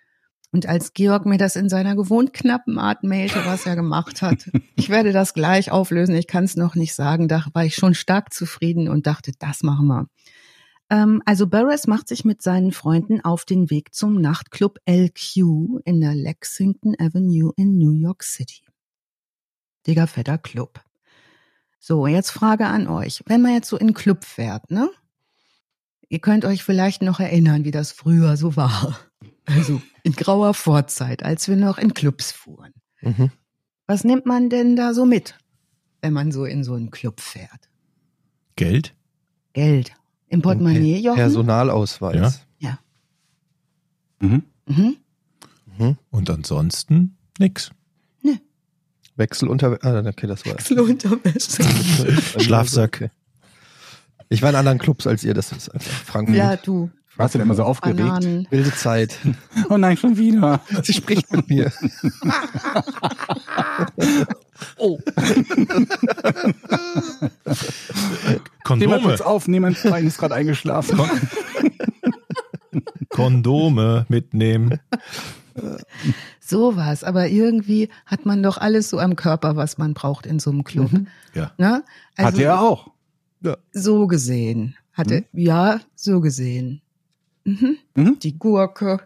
Und als Georg mir das in seiner gewohnt knappen Art mailte, was er gemacht hat, ich werde das gleich auflösen, ich kann es noch nicht sagen, da war ich schon stark zufrieden und dachte, das machen wir. Ähm, also Barris macht sich mit seinen Freunden auf den Weg zum Nachtclub LQ in der Lexington Avenue in New York City. Digger fetter Club. So, jetzt Frage an euch. Wenn man jetzt so in den Club fährt, ne? Ihr könnt euch vielleicht noch erinnern, wie das früher so war. Also in grauer Vorzeit, als wir noch in Clubs fuhren. Mhm. Was nimmt man denn da so mit, wenn man so in so einen Club fährt? Geld? Geld. Im Portemonnaie, Jochen? Personalausweis. Mhm. Mhm. Mhm. Und ansonsten nix. Wechselunter... Ah, okay, das war... Wechselunterwäsche. Schlafsack. Ich war in anderen Clubs als ihr, das ist einfach Frankfurt. ja, du. Warst du denn immer so aufgeregt? Bananen. Wilde Zeit. Oh nein, schon wieder. Sie spricht mit mir. Oh. Kondome. kurz auf, niemand ist gerade eingeschlafen. Kondome mitnehmen. Sowas. Aber irgendwie hat man doch alles so am Körper, was man braucht in so einem Club. Ja. Ne? Also Hatte er auch. So gesehen. Hatte, ja, so gesehen. Mhm. Mhm. Die Gurke.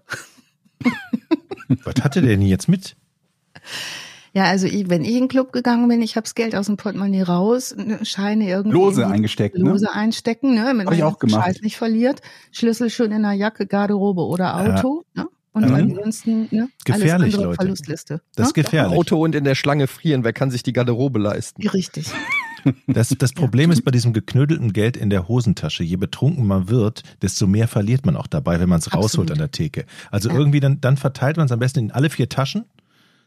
Was hatte der denn jetzt mit? Ja, also ich, wenn ich in den Club gegangen bin, ich habe das Geld aus dem Portemonnaie raus, ne, Scheine irgendwie Lose eingesteckt, ne? Lose einstecken, ne, damit Hab ich man auch gemacht. Scheiß nicht verliert. Schlüssel schon in der Jacke, Garderobe oder Auto, ne? Und Mhm. ansonsten, ne? Gefährlich, alles andere Leute. Verlustliste. Das ist ne? gefährlich. Auto und in der Schlange frieren, wer kann sich die Garderobe leisten? Richtig. Das, das Problem ist bei diesem geknödelten Geld in der Hosentasche, je betrunken man wird, desto mehr verliert man auch dabei, wenn man es rausholt an der Theke. Also Ja. irgendwie dann, dann verteilt man es am besten in alle vier Taschen,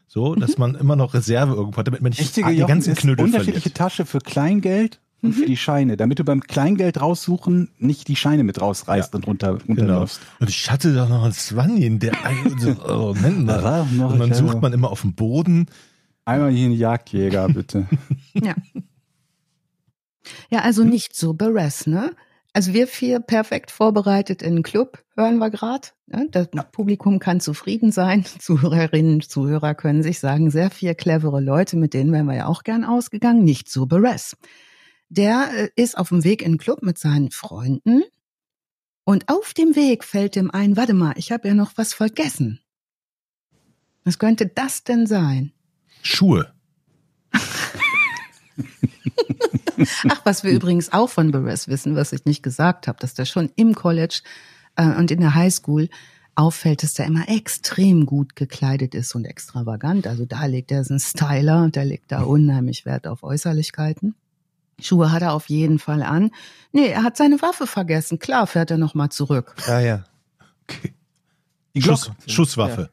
so, dass man immer noch Reserve irgendwo hat, damit man nicht Richtige die Jochen ganzen ist Knödel unterschiedliche verliert. Tasche für Kleingeld und für die Scheine, damit du beim Kleingeld raussuchen nicht die Scheine mit rausreißt und runter, Genau. runterläufst. Und ich hatte da noch einen Swanny, der oh, Moment mal. noch- Und dann ja. sucht man immer auf dem Boden. Einmal hier einen Jagdjäger, bitte. Ja. Ja, also nicht so Beres, ne? Also wir vier perfekt vorbereitet in den Club, hören wir gerade. Ne? Das Publikum kann zufrieden sein. Zuhörerinnen, Zuhörer können sich sagen, sehr viel clevere Leute, mit denen wären wir ja auch gern ausgegangen. Nicht so Beres. Der äh, ist auf dem Weg in den Club mit seinen Freunden und auf dem Weg fällt ihm ein, warte mal, ich habe ja noch was vergessen. Was könnte das denn sein? Schuhe. Ach, was wir übrigens auch von Beres wissen, was ich nicht gesagt habe, dass der schon im College äh, und in der Highschool auffällt, dass der immer extrem gut gekleidet ist und extravagant. Also da legt er einen Styler und der legt da unheimlich Wert auf Äußerlichkeiten. Schuhe hat er auf jeden Fall an. Nee, er hat seine Waffe vergessen. Klar, fährt er nochmal zurück. Ja, ja. Okay. Die Schuss, Glock. Schusswaffe.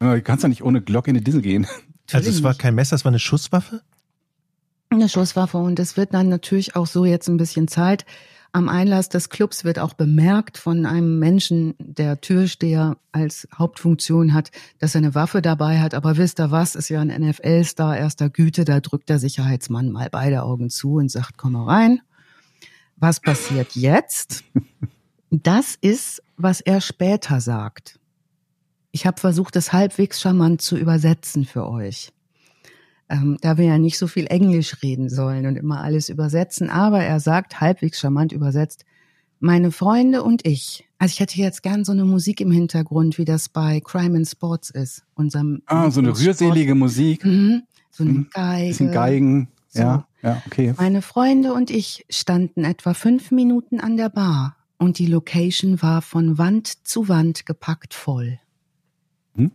Ja, Du kannst ja nicht ohne Glock in die Disse gehen. Also es war Natürlich kein Messer, es war eine Schusswaffe? Eine Schusswaffe und es wird dann natürlich auch so jetzt ein bisschen Zeit. Am Einlass des Clubs wird auch bemerkt von einem Menschen, der Türsteher als Hauptfunktion hat, dass er eine Waffe dabei hat. Aber wisst ihr was, ist ja ein NFL-Star erster Güte, da drückt der Sicherheitsmann mal beide Augen zu und sagt, komm mal rein. Was passiert jetzt? Das ist, was er später sagt. Ich habe versucht, es halbwegs charmant zu übersetzen für euch ähm, da wir ja nicht so viel Englisch reden sollen und immer alles übersetzen. Aber er sagt, halbwegs charmant übersetzt, meine Freunde und ich. Also ich hätte jetzt gern so eine Musik im Hintergrund, wie das bei Crime and Sports ist. Unserem Ah, so eine rührselige Musik. Mhm. So eine Mhm. Geige. Bisschen Geigen. So. Ja, ja, okay. Meine Freunde und ich standen etwa fünf Minuten an der Bar und die Location war von Wand zu Wand gepackt voll. Hm?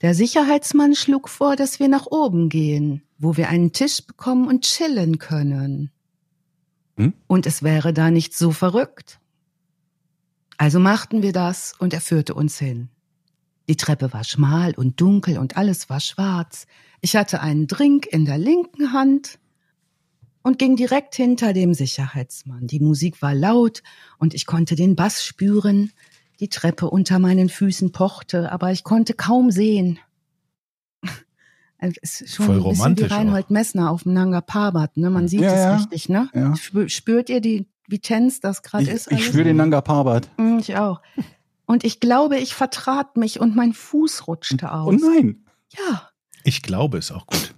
Der Sicherheitsmann schlug vor, dass wir nach oben gehen, wo wir einen Tisch bekommen und chillen können. Hm? Und es wäre da nicht so verrückt. Also machten wir das und er führte uns hin. Die Treppe war schmal und dunkel und alles war schwarz. Ich hatte einen Drink in der linken Hand und ging direkt hinter dem Sicherheitsmann. Die Musik war laut und ich konnte den Bass spüren. Die Treppe unter meinen Füßen pochte, aber ich konnte kaum sehen. Es ist schon Voll ein bisschen wie romantisch Reinhold Messner auf dem Nanga Parbat, ne? Man sieht Ja, es ja. richtig, ne? Ja. Spür, spürt ihr die, wie tense das gerade Ich, ist? ich spüre den Nanga Parbat. Mm, Ich auch. Und ich glaube, ich vertrat mich und mein Fuß rutschte aus. Oh nein. Ja. Ich glaube es auch gut.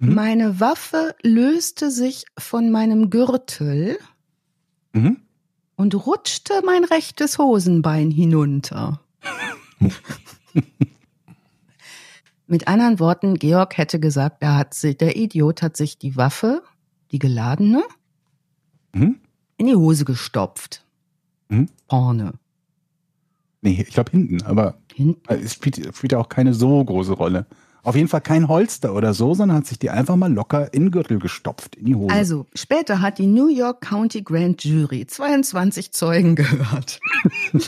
Mhm. Meine Waffe löste sich von meinem Gürtel Mhm. Und rutschte mein rechtes Hosenbein hinunter. Mit anderen Worten, Georg hätte gesagt, er hat sich, der Idiot hat sich die Waffe, die geladene, Mhm. in die Hose gestopft. Mhm. Vorne. Nee, ich glaube hinten, aber Hinten. es spielt, spielt ja auch keine so große Rolle. Auf jeden Fall kein Holster oder so, sondern hat sich die einfach mal locker in den Gürtel gestopft, in die Hose. Also, später hat die New York County Grand Jury 22 Zeugen gehört.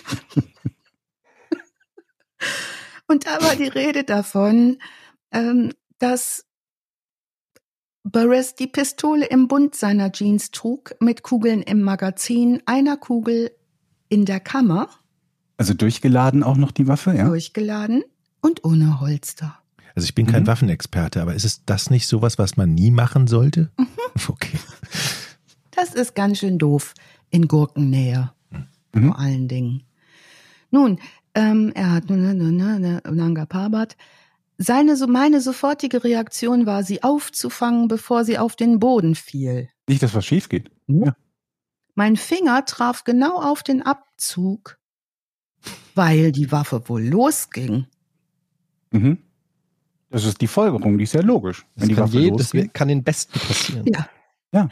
Und da war die Rede davon, ähm, dass Burris die Pistole im Bund seiner Jeans trug, mit Kugeln im Magazin, einer Kugel in der Kammer, also durchgeladen auch noch die Waffe, ja? durchgeladen und ohne Holster. Also ich bin kein Mhm. Waffenexperte, aber ist es das nicht sowas, was man nie machen sollte? Mhm. Okay. Das ist ganz schön doof in Gurkennähe, Mhm. vor allen Dingen. Nun, ähm, er hat Nanga Parbat. Seine, so meine sofortige Reaktion war, sie aufzufangen, bevor sie auf den Boden fiel. Nicht, dass was schief geht. Ja. Mein Finger traf genau auf den Abzug, weil die Waffe wohl losging. Mhm. Das ist die Folgerung, die ist ja logisch. Das, Wenn die kann, Waffe je, das losgeht. kann den Besten passieren. Ja. Ja.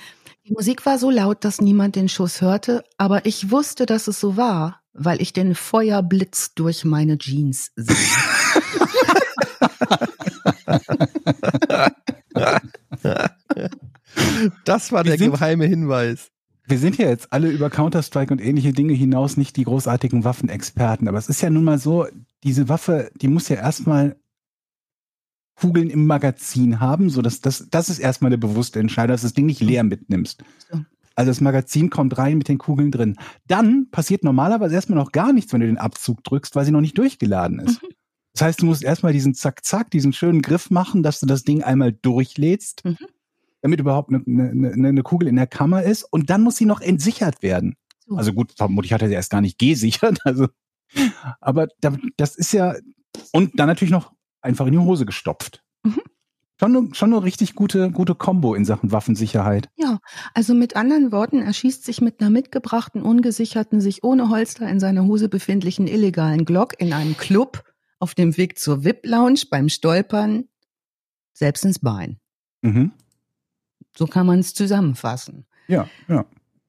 Die Musik war so laut, dass niemand den Schuss hörte, aber ich wusste, dass es so war, weil ich den Feuerblitz durch meine Jeans sehe. Das war der sind- geheime Hinweis. Wir sind ja jetzt alle über Counter-Strike und ähnliche Dinge hinaus nicht die großartigen Waffenexperten, aber es ist ja nun mal so, diese Waffe, die muss ja erstmal Kugeln im Magazin haben, so dass das, das ist erstmal eine bewusste Entscheidung, dass du das Ding nicht leer mitnimmst. So. Also das Magazin kommt rein mit den Kugeln drin. Dann passiert normalerweise erstmal noch gar nichts, wenn du den Abzug drückst, weil sie noch nicht durchgeladen ist. Das heißt, du musst erstmal diesen Zack-Zack, diesen schönen Griff machen, dass du das Ding einmal durchlädst, Mhm. damit überhaupt eine, eine, eine, eine Kugel in der Kammer ist. Und dann muss sie noch entsichert werden. So. Also gut, vermutlich hat er sie erst gar nicht gesichert. Also, aber da, das ist ja, und dann natürlich noch einfach in die Hose gestopft. Mhm. Schon, eine, schon eine richtig gute, gute Kombo in Sachen Waffensicherheit. Ja, also mit anderen Worten, er schießt sich mit einer mitgebrachten, ungesicherten, sich ohne Holster in seiner Hose befindlichen illegalen Glock in einem Club auf dem Weg zur VIP-Lounge beim Stolpern selbst ins Bein. Mhm. So kann man es zusammenfassen. Ja, ja.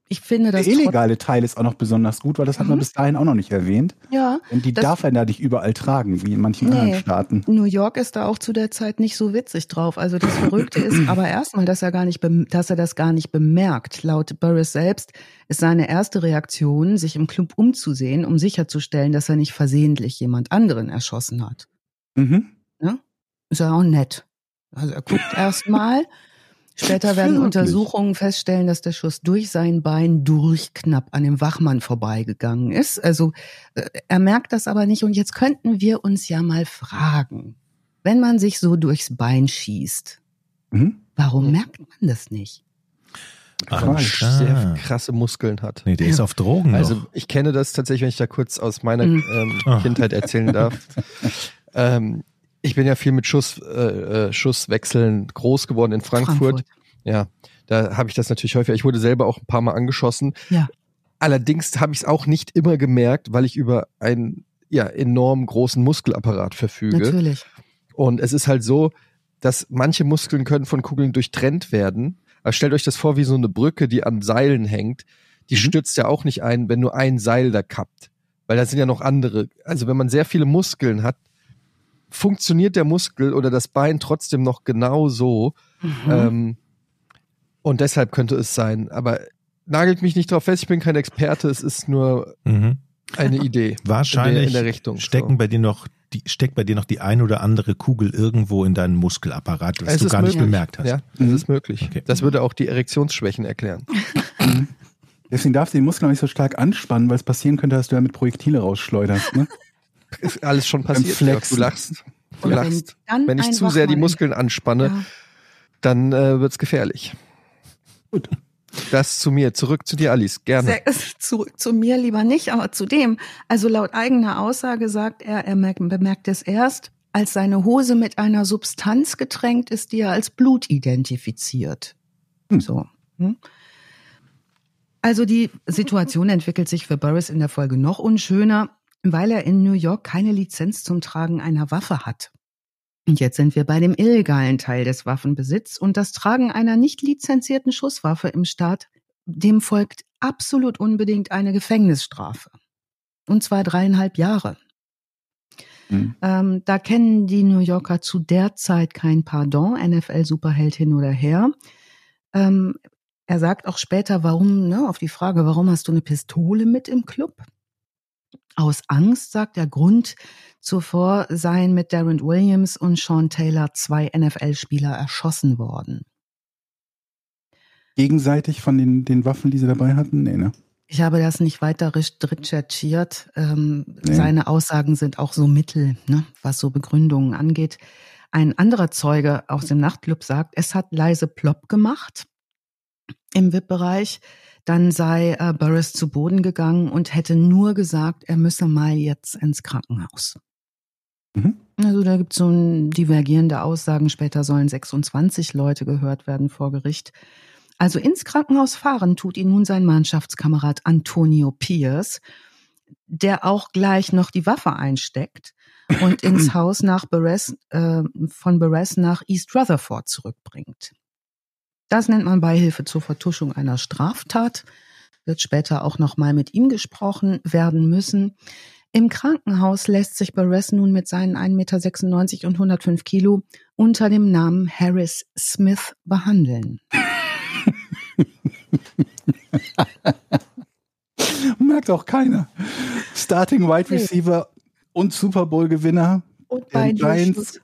Ich finde Der das trotz- illegale Teil ist auch noch besonders gut, weil das hat man Mhm. bis dahin auch noch nicht erwähnt. Ja, Und die darf er da nicht überall tragen, wie in manchen Nee. anderen Staaten. New York ist da auch zu der Zeit nicht so witzig drauf. Also das Verrückte ist aber erstmal, dass er gar nicht, dass er das gar nicht bemerkt. Laut Burris selbst ist seine erste Reaktion, sich im Club umzusehen, um sicherzustellen, dass er nicht versehentlich jemand anderen erschossen hat. Mhm. Ist ja auch nett. Also er guckt erstmal. Später werden Wirklich? Untersuchungen feststellen, dass der Schuss durch sein Bein durch knapp an dem Wachmann vorbeigegangen ist. Also äh, er merkt das aber nicht. Und jetzt könnten wir uns ja mal fragen, wenn man sich so durchs Bein schießt, Mhm. warum merkt man das nicht? Klar. Sehr krasse Muskeln hat. Nee, der ist auf Drogen Also noch. ich kenne das tatsächlich, wenn ich da kurz aus meiner Mhm. ähm. Kindheit erzählen darf. ähm, ich bin ja viel mit Schuss, äh, äh, Schusswechseln groß geworden in Frankfurt. Ja, da habe ich das natürlich häufig. Ich wurde selber auch ein paar Mal angeschossen. Ja. Allerdings habe ich es auch nicht immer gemerkt, weil ich über einen ja, enorm großen Muskelapparat verfüge. Natürlich. Und es ist halt so, dass manche Muskeln können von Kugeln durchtrennt werden. Aber stellt euch das vor wie so eine Brücke, die an Seilen hängt. Die Mhm. stürzt ja auch nicht ein, wenn nur ein Seil da kappt. Weil da sind ja noch andere. Also wenn man sehr viele Muskeln hat, funktioniert der Muskel oder das Bein trotzdem noch genau so. Mhm. Ähm, und deshalb könnte es sein. Aber nagelt mich nicht drauf fest, ich bin kein Experte, es ist nur Mhm. eine Idee. Wahrscheinlich in der, in der Richtung. stecken so. bei dir noch die, steckt bei dir noch die ein oder andere Kugel irgendwo in deinem Muskelapparat, was Es du gar nicht möglich. bemerkt hast. Ja, das Mhm. ist möglich. Okay. Das würde auch die Erektionsschwächen erklären. Deswegen darfst du den Muskel auch nicht so stark anspannen, weil es passieren könnte, dass du damit Projektile rausschleuderst. Ne? Ist alles schon passiert. Jörg. Du lachst. Du Und wenn lachst. dann Wenn ich zu sehr die Muskeln anspanne, Ja. dann äh, wird's gefährlich. Gut. Das zu mir. Zurück zu dir, Alice. Gerne. Sehr, zurück zu mir lieber nicht, aber zu dem. Also laut eigener Aussage sagt er, er merkt, bemerkt es erst, als seine Hose mit einer Substanz getränkt ist, die er als Blut identifiziert. Hm. So. Hm? Also die Situation entwickelt sich für Burris in der Folge noch unschöner, weil er in New York keine Lizenz zum Tragen einer Waffe hat. Und jetzt sind wir bei dem illegalen Teil des Waffenbesitz und das Tragen einer nicht lizenzierten Schusswaffe im Staat, dem folgt absolut unbedingt eine Gefängnisstrafe. Und zwar dreieinhalb Jahre. Mhm. Ähm, da kennen die New Yorker zu der Zeit kein Pardon, NFL-Superheld hin oder her. Ähm, er sagt auch später, warum, ne, auf die Frage, warum hast du eine Pistole mit im Club? Aus Angst, sagt der Grund, zuvor seien mit Darren Williams und Sean Taylor zwei NFL-Spieler erschossen worden. Gegenseitig von den, den Waffen, die sie dabei hatten? Nee, ne? Ich habe das nicht weiter recherchiert. Ähm, Nee. Seine Aussagen sind auch so mittel, ne, was so Begründungen angeht. Ein anderer Zeuge aus dem Nachtclub sagt, es hat leise plopp gemacht im VIP-Bereich. Dann sei äh, Burris zu Boden gegangen und hätte nur gesagt, er müsse mal jetzt ins Krankenhaus. Mhm. Also da gibt es so ein divergierende Aussagen. Später sollen 26 Leute gehört werden vor Gericht. Also ins Krankenhaus fahren tut ihn nun sein Mannschaftskamerad Antonio Pierce, der auch gleich noch die Waffe einsteckt. und ins Haus nach Beres, äh, von Beres nach East Rutherford zurückbringt. Das nennt man Beihilfe zur Vertuschung einer Straftat. Wird später auch nochmal mit ihm gesprochen werden müssen. Im Krankenhaus lässt sich Beres nun mit seinen 1,96 Meter und 105 Kilo unter dem Namen Harris Smith behandeln. Merkt auch keiner. Starting Wide Receiver und Super Bowl Gewinner. Und Beindurchschuss.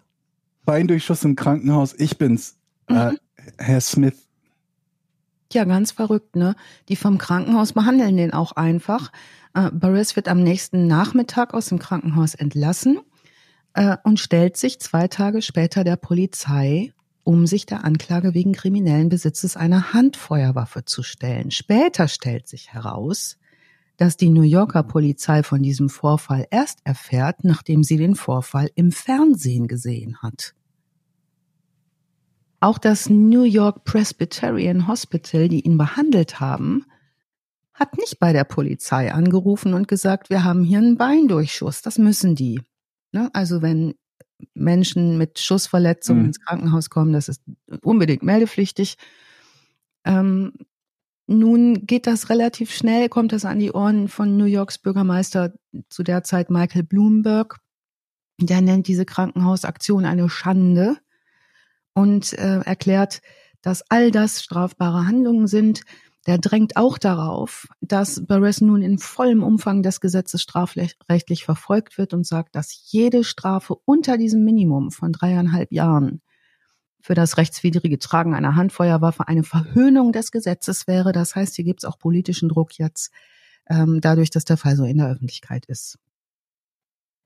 Beindurchschuss im Krankenhaus. Ich bin's. Mhm. Äh, Herr Smith. Ja, ganz verrückt, ne? Die vom Krankenhaus behandeln den auch einfach. Äh, Barris wird am nächsten Nachmittag aus dem Krankenhaus entlassen äh, und stellt sich zwei Tage später der Polizei, um sich der Anklage wegen kriminellen Besitzes einer Handfeuerwaffe zu stellen. Später stellt sich heraus, dass die New Yorker Polizei von diesem Vorfall erst erfährt, nachdem sie den Vorfall im Fernsehen gesehen hat. Auch das New York Presbyterian Hospital, die ihn behandelt haben, hat nicht bei der Polizei angerufen und gesagt, wir haben hier einen Beindurchschuss. Das müssen die. Ne? Also wenn Menschen mit Schussverletzungen mhm. ins Krankenhaus kommen, das ist unbedingt meldepflichtig. Ähm, nun geht das relativ schnell, kommt das an die Ohren von New Yorks Bürgermeister zu der Zeit Michael Bloomberg. Der nennt diese Krankenhausaktion eine Schande und äh, erklärt, dass all das strafbare Handlungen sind. Der drängt auch darauf, dass Barres nun in vollem Umfang des Gesetzes strafrechtlich verfolgt wird und sagt, dass jede Strafe unter diesem Minimum von dreieinhalb Jahren für das rechtswidrige Tragen einer Handfeuerwaffe eine Verhöhnung des Gesetzes wäre. Das heißt, hier gibt es auch politischen Druck jetzt, ähm, dadurch, dass der Fall so in der Öffentlichkeit ist.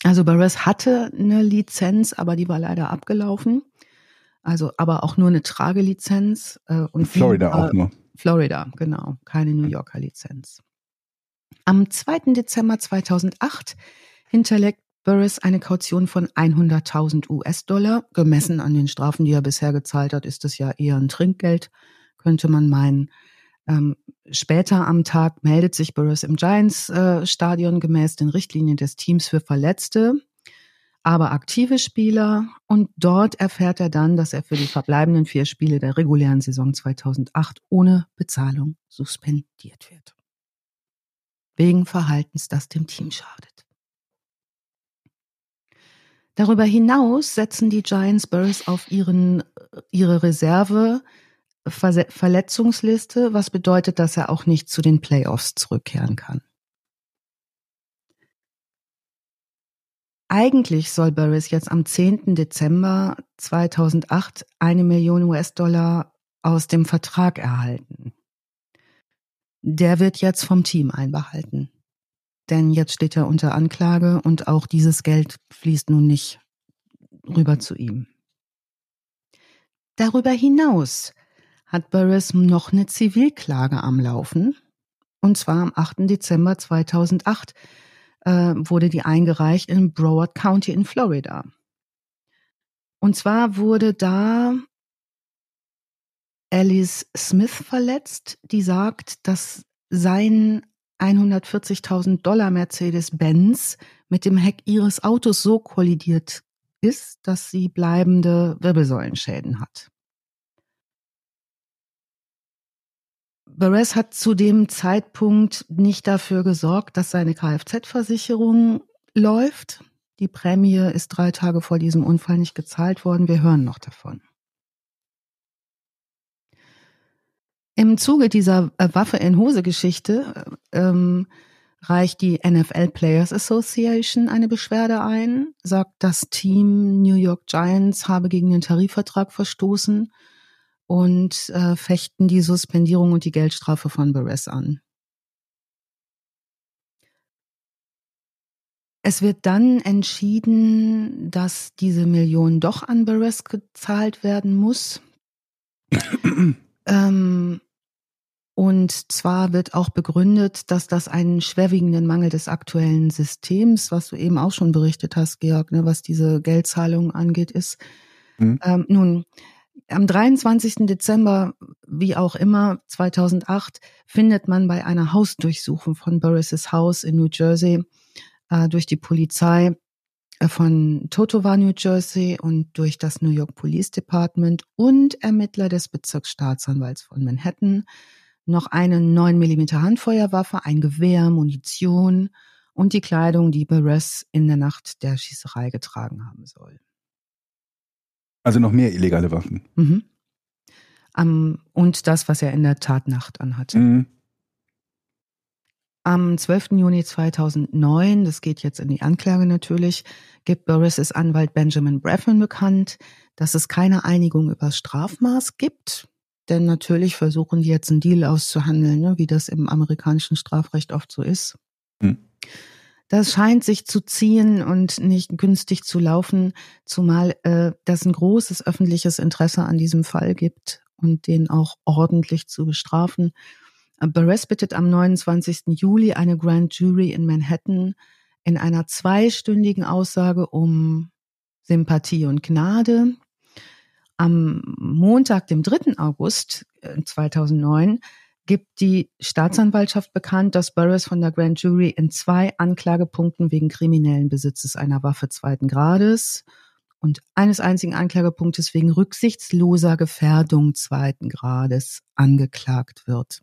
Also Barres hatte eine Lizenz, aber die war leider abgelaufen. Also aber auch nur eine Tragelizenz. Äh, und Florida auch nur. Florida, genau, keine New Yorker Lizenz. Am 2. Dezember 2008 hinterlegt Burris eine Kaution von 100.000 US-Dollar. Gemessen an den Strafen, die er bisher gezahlt hat, ist es ja eher ein Trinkgeld, könnte man meinen. Ähm, später am Tag meldet sich Burris im Giants-Stadion äh, gemäß den Richtlinien des Teams für Verletzte, aber aktive Spieler. Und dort erfährt er dann, dass er für die verbleibenden vier Spiele der regulären Saison 2008 ohne Bezahlung suspendiert wird. Wegen Verhaltens, das dem Team schadet. Darüber hinaus setzen die Giants Burris auf ihren, ihre Reserve Verletzungsliste, was bedeutet, dass er auch nicht zu den Playoffs zurückkehren kann. Eigentlich soll Burris jetzt am 10. Dezember 2008 eine Million US-Dollar aus dem Vertrag erhalten. Der wird jetzt vom Team einbehalten denn jetzt steht er unter Anklage und auch dieses Geld fließt nun nicht rüber zu ihm. Darüber hinaus hat Burris noch eine Zivilklage am Laufen. Und zwar am 8. Dezember 2008 äh, wurde die eingereicht in Broward County in Florida. Und zwar wurde da Alice Smith verletzt, die sagt, dass sein 140.000 Dollar Mercedes-Benz mit dem Heck ihres Autos so kollidiert ist, dass sie bleibende Wirbelsäulenschäden hat. Beres hat zu dem Zeitpunkt nicht dafür gesorgt, dass seine Kfz-Versicherung läuft. Die Prämie ist drei Tage vor diesem Unfall nicht gezahlt worden. Wir hören noch davon. Im Zuge dieser äh, Waffe in Hose Geschichte ähm, reicht die NFL Players Association eine Beschwerde ein, sagt, das Team New York Giants habe gegen den Tarifvertrag verstoßen und äh, fechten die Suspendierung und die Geldstrafe von Beres an. Es wird dann entschieden, dass diese Million doch an Beres gezahlt werden muss. ähm, und zwar wird auch begründet, dass das einen schwerwiegenden Mangel des aktuellen Systems, was du eben auch schon berichtet hast, Georg, ne, was diese Geldzahlungen angeht, ist. Mhm. Ähm, nun, am 23. Dezember, wie auch immer, 2008, findet man bei einer Hausdurchsuchung von Boris' Haus in New Jersey äh, durch die Polizei äh, von Totowa, New Jersey und durch das New York Police Department und Ermittler des Bezirksstaatsanwalts von Manhattan noch eine 9 mm Handfeuerwaffe, ein Gewehr, Munition und die Kleidung, die Beres in der Nacht der Schießerei getragen haben soll. Also noch mehr illegale Waffen. Mhm. Um, und das, was er in der Tatnacht anhatte. Mhm. Am 12. Juni 2009, das geht jetzt in die Anklage natürlich, gibt Burris' Anwalt Benjamin Braffin bekannt, dass es keine Einigung über das Strafmaß gibt. Denn natürlich versuchen die jetzt einen Deal auszuhandeln, ne, wie das im amerikanischen Strafrecht oft so ist. Hm. Das scheint sich zu ziehen und nicht günstig zu laufen, zumal äh, das ein großes öffentliches Interesse an diesem Fall gibt und den auch ordentlich zu bestrafen. Beres bittet am 29. Juli eine Grand Jury in Manhattan in einer zweistündigen Aussage um Sympathie und Gnade. Am Montag, dem 3. August 2009, äh, gibt die Staatsanwaltschaft bekannt, dass Burris von der Grand Jury in zwei Anklagepunkten wegen kriminellen Besitzes einer Waffe zweiten Grades und eines einzigen Anklagepunktes wegen rücksichtsloser Gefährdung zweiten Grades angeklagt wird.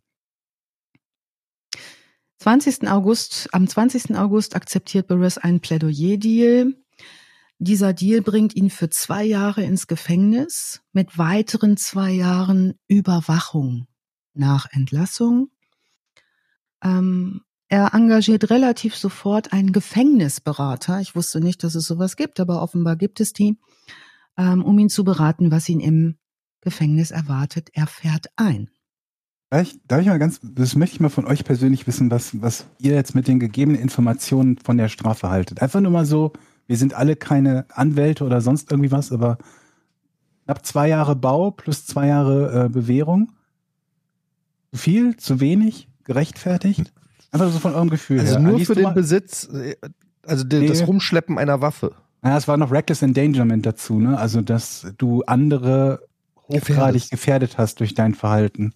20. August, am 20. August akzeptiert Burris einen Plädoyer-Deal. Dieser Deal bringt ihn für zwei Jahre ins Gefängnis mit weiteren zwei Jahren Überwachung nach Entlassung. Ähm, er engagiert relativ sofort einen Gefängnisberater. Ich wusste nicht, dass es sowas gibt, aber offenbar gibt es die, ähm, um ihn zu beraten, was ihn im Gefängnis erwartet. Er fährt ein. Darf ich, darf ich mal ganz, das möchte ich mal von euch persönlich wissen, was, was ihr jetzt mit den gegebenen Informationen von der Strafe haltet. Einfach nur mal so, wir sind alle keine Anwälte oder sonst irgendwie was, aber knapp zwei Jahre Bau plus zwei Jahre äh, Bewährung. Zu viel, zu wenig, gerechtfertigt? Einfach so von eurem Gefühl Also her. nur Alice, für den mal- Besitz, äh, also de- Nee. das Rumschleppen einer Waffe. Ja, es war noch Reckless Endangerment dazu, ne? Also, dass du andere hochgradig Gefährdest. gefährdet hast durch dein Verhalten.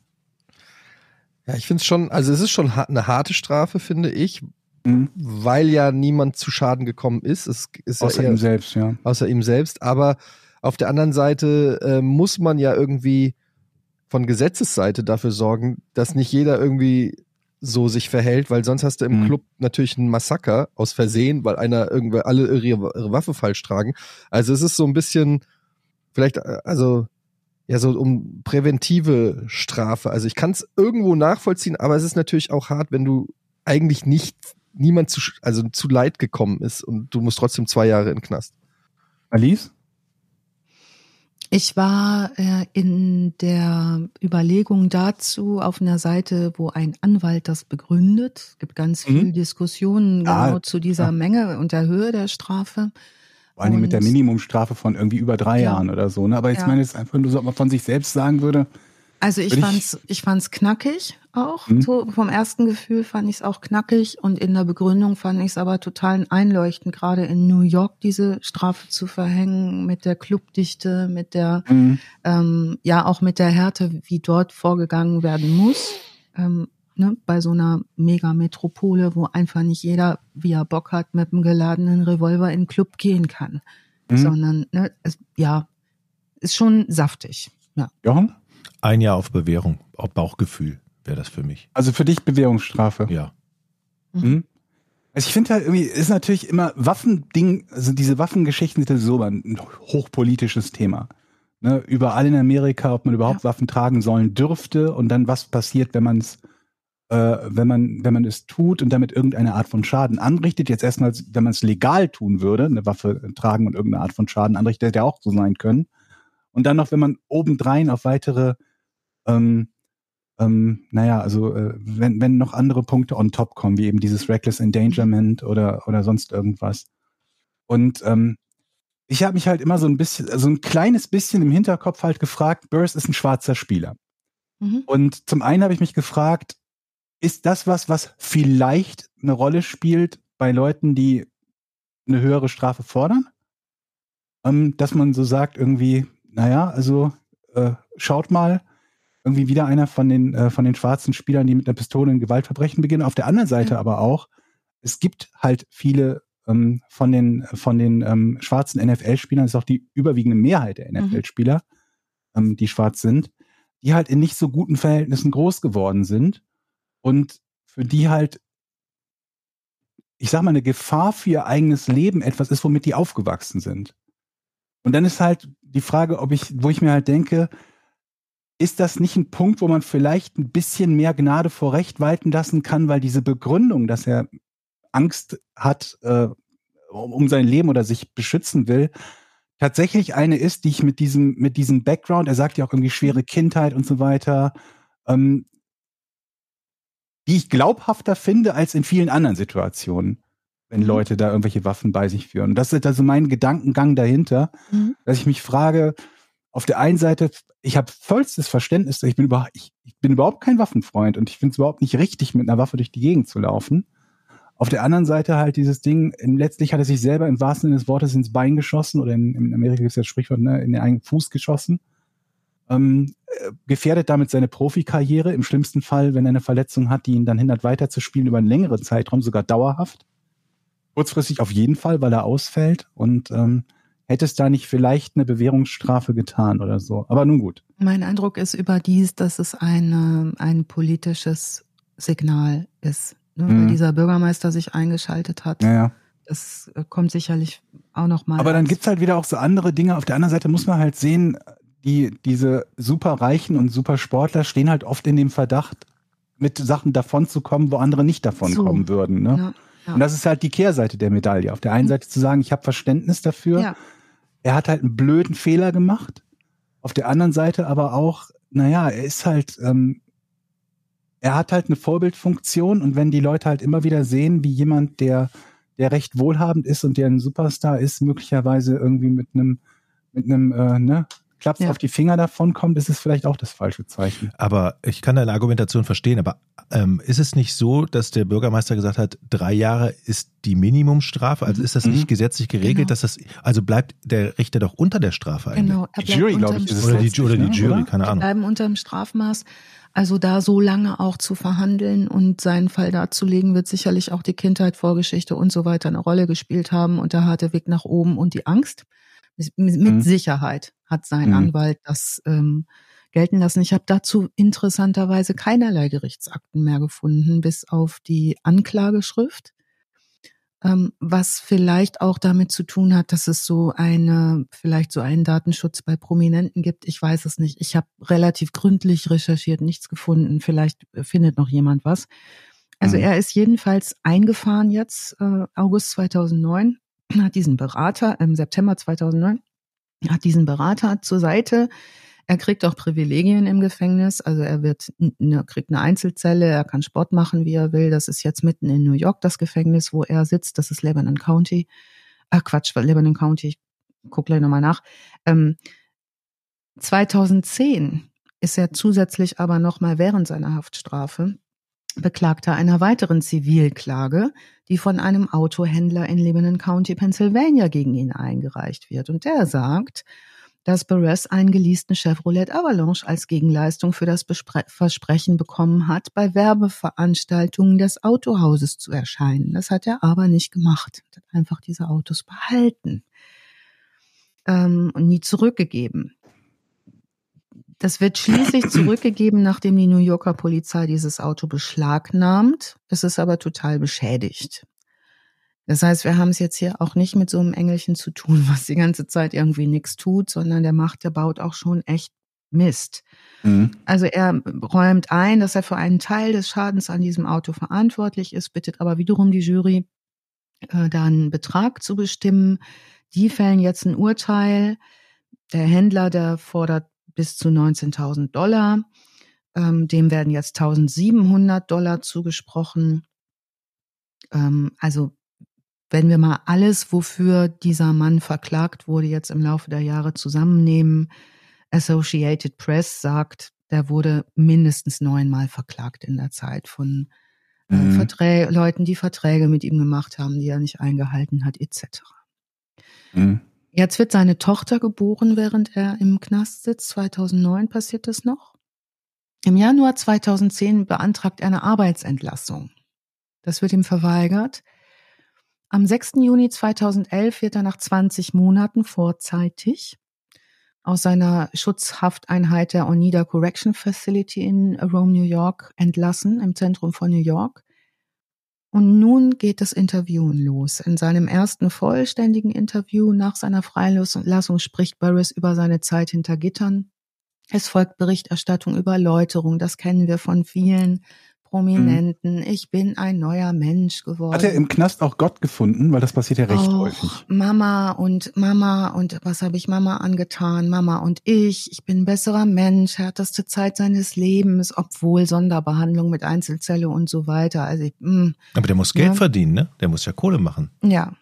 Ja, ich finde es schon, also es ist schon ha- eine harte Strafe, finde ich, Mhm. weil ja niemand zu Schaden gekommen ist. Es ist Außer ja eher, ihm selbst, ja. außer ihm selbst. Aber auf der anderen Seite äh, muss man ja irgendwie von Gesetzesseite dafür sorgen, dass nicht jeder irgendwie so sich verhält, weil sonst hast du im Mhm. Club natürlich einen Massaker aus Versehen, weil einer irgendwie alle ihre, ihre Waffe falsch tragen. Also es ist so ein bisschen, vielleicht, äh, also ja, so um präventive Strafe. Also ich kann es irgendwo nachvollziehen, aber es ist natürlich auch hart, wenn du eigentlich nicht niemand zu, also zu leid gekommen ist und du musst trotzdem zwei Jahre in den Knast. Alice? Ich war äh, in der Überlegung dazu auf einer Seite, wo ein Anwalt das begründet. Es gibt ganz Mhm. viel Diskussionen Ah, genau zu dieser ja. Menge und der Höhe der Strafe. Vor allem mit der Minimumstrafe von irgendwie über drei Ja. Jahren oder so. Ne? Aber jetzt Ja. meine ich einfach nur so, ob man von sich selbst sagen würde, Also ich ich- fand's, ich fand's knackig auch. Mhm. So vom ersten Gefühl fand ich's auch knackig und in der Begründung fand ich's aber total einleuchtend, gerade in New York diese Strafe zu verhängen mit der Clubdichte, mit der mh, ähm, ja auch mit der Härte, wie dort vorgegangen werden muss. Ähm, ne, bei so einer Megametropole, wo einfach nicht jeder, wie er Bock hat, mit einem geladenen Revolver in den Club gehen kann. Mhm. Sondern, ne, es, ja, ist schon saftig. Ja. Jochen? Ein Jahr auf Bewährung, auf Bauchgefühl wäre das für mich. Also für dich Bewährungsstrafe. Ja. Mhm. Also ich finde halt irgendwie, ist natürlich immer Waffending, also diese Waffengeschichten sind ja so ein hochpolitisches Thema. Ne, überall in Amerika, ob man überhaupt Waffen tragen sollen dürfte und dann was passiert, wenn man es, äh, wenn man, wenn man es tut und damit irgendeine Art von Schaden anrichtet. Jetzt erstmal, wenn man es legal tun würde, eine Waffe tragen und irgendeine Art von Schaden anrichtet, hätte ja auch so sein können. Und dann noch, wenn man obendrein auf weitere ähm, ähm, naja, also äh, wenn, wenn noch andere Punkte on top kommen, wie eben dieses Reckless Endangerment oder, oder sonst irgendwas. Und ähm, ich habe mich halt immer so ein bisschen, so ein kleines bisschen im Hinterkopf halt gefragt, Burst ist ein schwarzer Spieler. Mhm. Und zum einen habe ich mich gefragt, ist das was, was vielleicht eine Rolle spielt bei Leuten, die eine höhere Strafe fordern? Ähm, dass man so sagt, irgendwie, naja, also äh, schaut mal, irgendwie wieder einer von den, äh, von den schwarzen Spielern, die mit einer Pistole ein Gewaltverbrechen beginnen. Auf der anderen Seite Ja. aber auch, es gibt halt viele ähm, von den, von den ähm, schwarzen NFL-Spielern, das ist auch die überwiegende Mehrheit der NFL-Spieler, ähm, die schwarz sind, die halt in nicht so guten Verhältnissen groß geworden sind und für die halt, ich sag mal, eine Gefahr für ihr eigenes Leben etwas ist, womit die aufgewachsen sind. Und dann ist halt die Frage, ob ich, wo ich mir halt denke, ist das nicht ein Punkt, wo man vielleicht ein bisschen mehr Gnade vor Recht walten lassen kann, weil diese Begründung, dass er Angst hat äh, um sein Leben oder sich beschützen will, tatsächlich eine ist, die ich mit diesem, mit diesem Background, er sagt ja auch irgendwie schwere Kindheit und so weiter, ähm, die ich glaubhafter finde als in vielen anderen Situationen, wenn mhm. Leute da irgendwelche Waffen bei sich führen. Und das ist also mein Gedankengang dahinter, mhm. dass ich mich frage, auf der einen Seite, ich habe vollstes Verständnis, ich bin, über, ich, ich bin überhaupt kein Waffenfreund und ich finde es überhaupt nicht richtig, mit einer Waffe durch die Gegend zu laufen. Auf der anderen Seite halt dieses Ding, letztlich hat er sich selber im wahrsten Sinne des Wortes ins Bein geschossen oder in, in Amerika gibt es das Sprichwort, ne, in den eigenen Fuß geschossen. Ähm, äh, gefährdet damit seine Profikarriere, im schlimmsten Fall, wenn er eine Verletzung hat, die ihn dann hindert, weiterzuspielen über einen längeren Zeitraum, sogar dauerhaft. Kurzfristig auf jeden Fall, weil er ausfällt und ähm, hätte es da nicht vielleicht eine Bewährungsstrafe getan oder so. Aber nun gut. Mein Eindruck ist überdies, dass es eine, ein politisches Signal ist, ne, mhm. weil dieser Bürgermeister sich eingeschaltet hat. Ja, ja. Das äh, kommt sicherlich auch noch mal. Aber dann gibt's halt wieder auch so andere Dinge. Auf der anderen Seite muss man halt sehen, die, diese Superreichen und Supersportler stehen halt oft in dem Verdacht, mit Sachen davon zu kommen, wo andere nicht davon so. kommen würden. Ne? Ja, ja. Und das ist halt die Kehrseite der Medaille. Auf der einen mhm. Seite zu sagen, ich habe Verständnis dafür, ja er hat halt einen blöden Fehler gemacht. Auf der anderen Seite aber auch, naja, er ist halt, ähm, er hat halt eine Vorbildfunktion und wenn die Leute halt immer wieder sehen, wie jemand, der, der recht wohlhabend ist und der ein Superstar ist, möglicherweise irgendwie mit einem, mit einem, äh, ne, Klaps ja. auf die Finger davon kommt, ist es vielleicht auch das falsche Zeichen. Aber ich kann deine Argumentation verstehen, aber ähm, ist es nicht so, dass der Bürgermeister gesagt hat, drei Jahre ist die Minimumstrafe? Also ist das nicht mhm. gesetzlich geregelt, genau. dass das, also bleibt der Richter doch unter der Strafe eigentlich? Genau, die Jury, glaube ich, ist es oder die, oder die ne, Jury, keine Ahnung. Die bleiben unter dem Strafmaß. Also da so lange auch zu verhandeln und seinen Fall darzulegen, wird sicherlich auch die Kindheit, Vorgeschichte und so weiter eine Rolle gespielt haben und der harte Weg nach oben und die Angst. Mit mhm. Sicherheit hat sein mhm. Anwalt das ähm, gelten lassen. Ich habe dazu interessanterweise keinerlei Gerichtsakten mehr gefunden, bis auf die Anklageschrift, ähm, was vielleicht auch damit zu tun hat, dass es so eine, vielleicht so einen Datenschutz bei Prominenten gibt. Ich weiß es nicht. Ich habe relativ gründlich recherchiert, nichts gefunden. Vielleicht findet noch jemand was. Also mhm. er ist jedenfalls eingefahren jetzt, äh, August 2009, hat diesen Berater, im September 2009, hat diesen Berater zur Seite er kriegt auch Privilegien im Gefängnis. Also er wird, er kriegt eine Einzelzelle, er kann Sport machen, wie er will. Das ist jetzt mitten in New York das Gefängnis, wo er sitzt. Das ist Lebanon County. Ach Quatsch, Lebanon County. Ich guck gleich nochmal nach. Ähm, 2010 ist er zusätzlich aber nochmal während seiner Haftstrafe Beklagter einer weiteren Zivilklage, die von einem Autohändler in Lebanon County, Pennsylvania gegen ihn eingereicht wird. Und der sagt, dass Perez einen geleasten Chevrolet Avalanche als Gegenleistung für das Bespre Versprechen bekommen hat, bei Werbeveranstaltungen des Autohauses zu erscheinen. Das hat er aber nicht gemacht. Er hat einfach diese Autos behalten ähm, und nie zurückgegeben. Das wird schließlich zurückgegeben, nachdem die New Yorker Polizei dieses Auto beschlagnahmt. Es ist aber total beschädigt. Das heißt, wir haben es jetzt hier auch nicht mit so einem Engelchen zu tun, was die ganze Zeit irgendwie nichts tut, sondern der macht, der baut auch schon echt Mist. Mhm. Also er räumt ein, dass er für einen Teil des Schadens an diesem Auto verantwortlich ist, bittet aber wiederum die Jury, äh, da einen Betrag zu bestimmen. Die fällen jetzt ein Urteil. Der Händler, der fordert bis zu 19.000 Dollar. Ähm, dem werden jetzt 1.700 Dollar zugesprochen. Ähm, also wenn wir mal alles, wofür dieser Mann verklagt wurde, jetzt im Laufe der Jahre zusammennehmen, Associated Press sagt, der wurde mindestens neunmal verklagt in der Zeit von äh, mhm. Leuten, die Verträge mit ihm gemacht haben, die er nicht eingehalten hat, etc. Mhm. Jetzt wird seine Tochter geboren, während er im Knast sitzt. 2009 passiert das noch. Im Januar 2010 beantragt er eine Arbeitsentlassung. Das wird ihm verweigert. Am 6. Juni 2011 wird er nach 20 Monaten vorzeitig aus seiner Schutzhafteinheit der Oneida Correction Facility in Rome, New York entlassen, im Zentrum von New York. Und nun geht das Interviewen los. In seinem ersten vollständigen Interview nach seiner Freilassung spricht Burris über seine Zeit hinter Gittern. Es folgt Berichterstattung über Läuterung, das kennen wir von vielen Prominenten. Mhm. Ich bin ein neuer Mensch geworden. Hat er im Knast auch Gott gefunden? Weil das passiert ja recht Och, häufig. Mama und Mama und was habe ich Mama angetan? Mama und ich. Ich bin ein besserer Mensch, härteste Zeit seines Lebens, obwohl Sonderbehandlung mit Einzelzelle und so weiter. Also ich, mh, Hm. Aber der muss Geld Ja. verdienen, ne? Der muss ja Kohle machen. ja.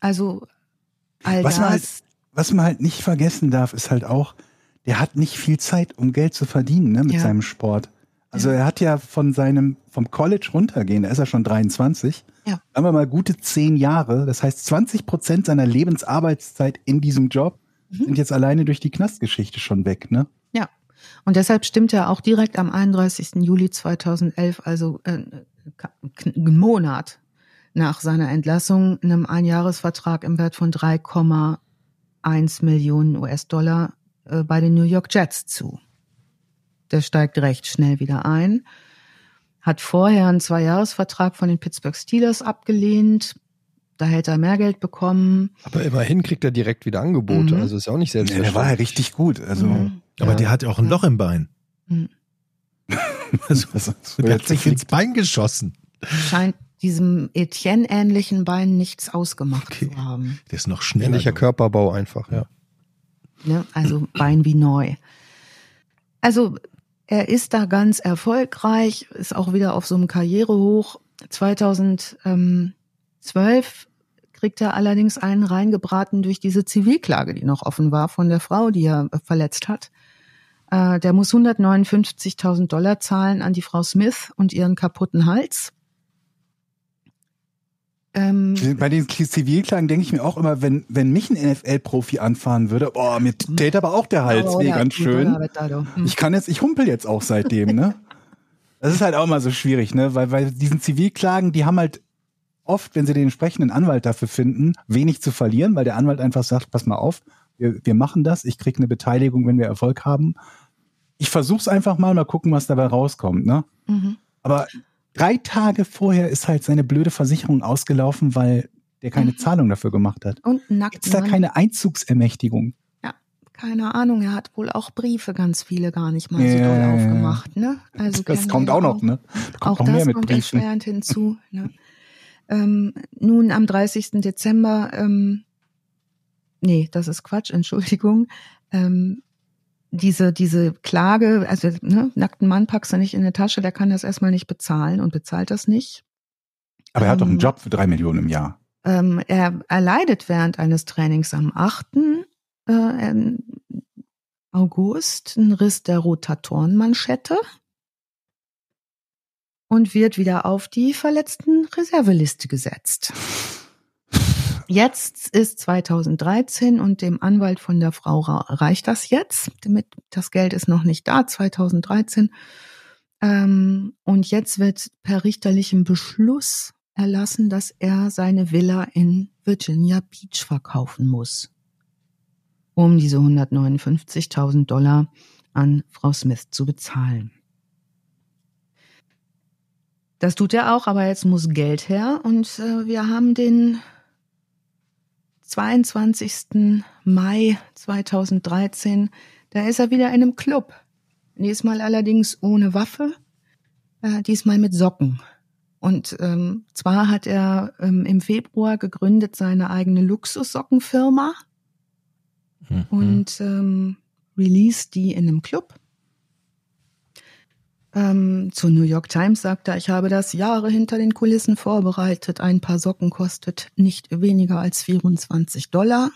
Also all Was man, halt, das. was man halt nicht vergessen darf, ist halt auch, der hat nicht viel Zeit, um Geld zu verdienen ne, mit Ja. seinem Sport. Also Ja. er hat ja von seinem, vom College runtergehen, da ist er schon 23. Ja. Sagen wir mal gute zehn Jahre. Das heißt, 20 Prozent seiner Lebensarbeitszeit in diesem Job Mhm. sind jetzt alleine durch die Knastgeschichte schon weg, ne? Ja. Und deshalb stimmt er auch direkt am 31. Juli 2011, also äh, einen Monat nach seiner Entlassung, einem Einjahresvertrag im Wert von 3,1 Millionen US-Dollar äh, bei den New York Jets zu. Der steigt recht schnell wieder ein. Hat vorher einen Zweijahresvertrag von den Pittsburgh Steelers abgelehnt. Da hätte er mehr Geld bekommen. Aber immerhin kriegt er direkt wieder Angebote. Mhm. Also ist ja auch nicht Ja, selbstverständlich. der war ja richtig gut. Also, Mhm. Aber Ja. der hat ja auch ein Loch im Bein. Mhm. Also, der hat sich ins Bein geschossen. scheint diesem Etienne-ähnlichen Bein nichts ausgemacht Okay. zu haben. Der ist noch schneller. Ähnlicher. Körperbau einfach, ja. Ne? Also Bein wie neu. Also er ist da ganz erfolgreich, ist auch wieder auf so einem Karrierehoch. 2012 kriegt er allerdings einen reingebraten durch diese Zivilklage, die noch offen war von der Frau, die er äh, verletzt hat. Äh, Der muss 159.000 Dollar zahlen an die Frau Smith und ihren kaputten Hals. Ähm, Bei den Zivilklagen denke ich mir auch immer, wenn, wenn mich ein NFL-Profi anfahren würde, boah, mir täte aber auch der Hals oh, weh, ganz schön. Hm. Ich kann jetzt, ich humpel jetzt auch seitdem, ne? Das ist halt auch mal so schwierig, ne? Weil, weil diesen Zivilklagen, die haben halt oft, wenn sie den entsprechenden Anwalt dafür finden, wenig zu verlieren, weil der Anwalt einfach sagt, pass mal auf, wir, wir machen das, ich krieg eine Beteiligung, wenn wir Erfolg haben. Ich versuch's einfach mal, mal gucken, was dabei rauskommt, ne? Mhm. Aber drei Tage vorher ist halt seine blöde Versicherung ausgelaufen, weil der keine Mhm. Zahlung dafür gemacht hat. Und nackt. Gibt's da keine Einzugsermächtigung? Keine Ahnung, er hat wohl auch Briefe ganz viele gar nicht mal so Ja, doll ja, ja. aufgemacht, ne? Also das kommt auch ja noch, ne? Da kommt Auch noch mehr das mit kommt Briefen. erschwerend hinzu. Ne? Ähm, nun am 30. Dezember, ähm, nee, das ist Quatsch, Entschuldigung. Ähm, diese, diese Klage, also ne, nackten Mann packst du nicht in eine Tasche, der kann das erstmal nicht bezahlen und bezahlt das nicht. Aber er hat doch einen Ähm, Job für drei Millionen im Jahr. Ähm, er erleidet während eines Trainings am 8. Äh, August einen Riss der Rotatorenmanschette und wird wieder auf die verletzten Reserveliste gesetzt. Jetzt ist 2013 und dem Anwalt von der Frau ra- reicht das jetzt. Damit das Geld ist noch nicht da, 2013. Ähm, und jetzt wird per richterlichem Beschluss erlassen, dass er seine Villa in Virginia Beach verkaufen muss, um diese 159.000 Dollar an Frau Smith zu bezahlen. Das tut er auch, aber jetzt muss Geld her und äh, wir haben den 22. Mai 2013. Da ist er wieder in einem Club. Diesmal allerdings ohne Waffe, äh, diesmal mit Socken. Und ähm, zwar hat er ähm, im Februar gegründet seine eigene Luxussockenfirma Mhm. und ähm, released die in einem Club. Ähm, zur New York Times sagt er, ich habe das Jahre hinter den Kulissen vorbereitet. Ein paar Socken kostet nicht weniger als 24 Dollar.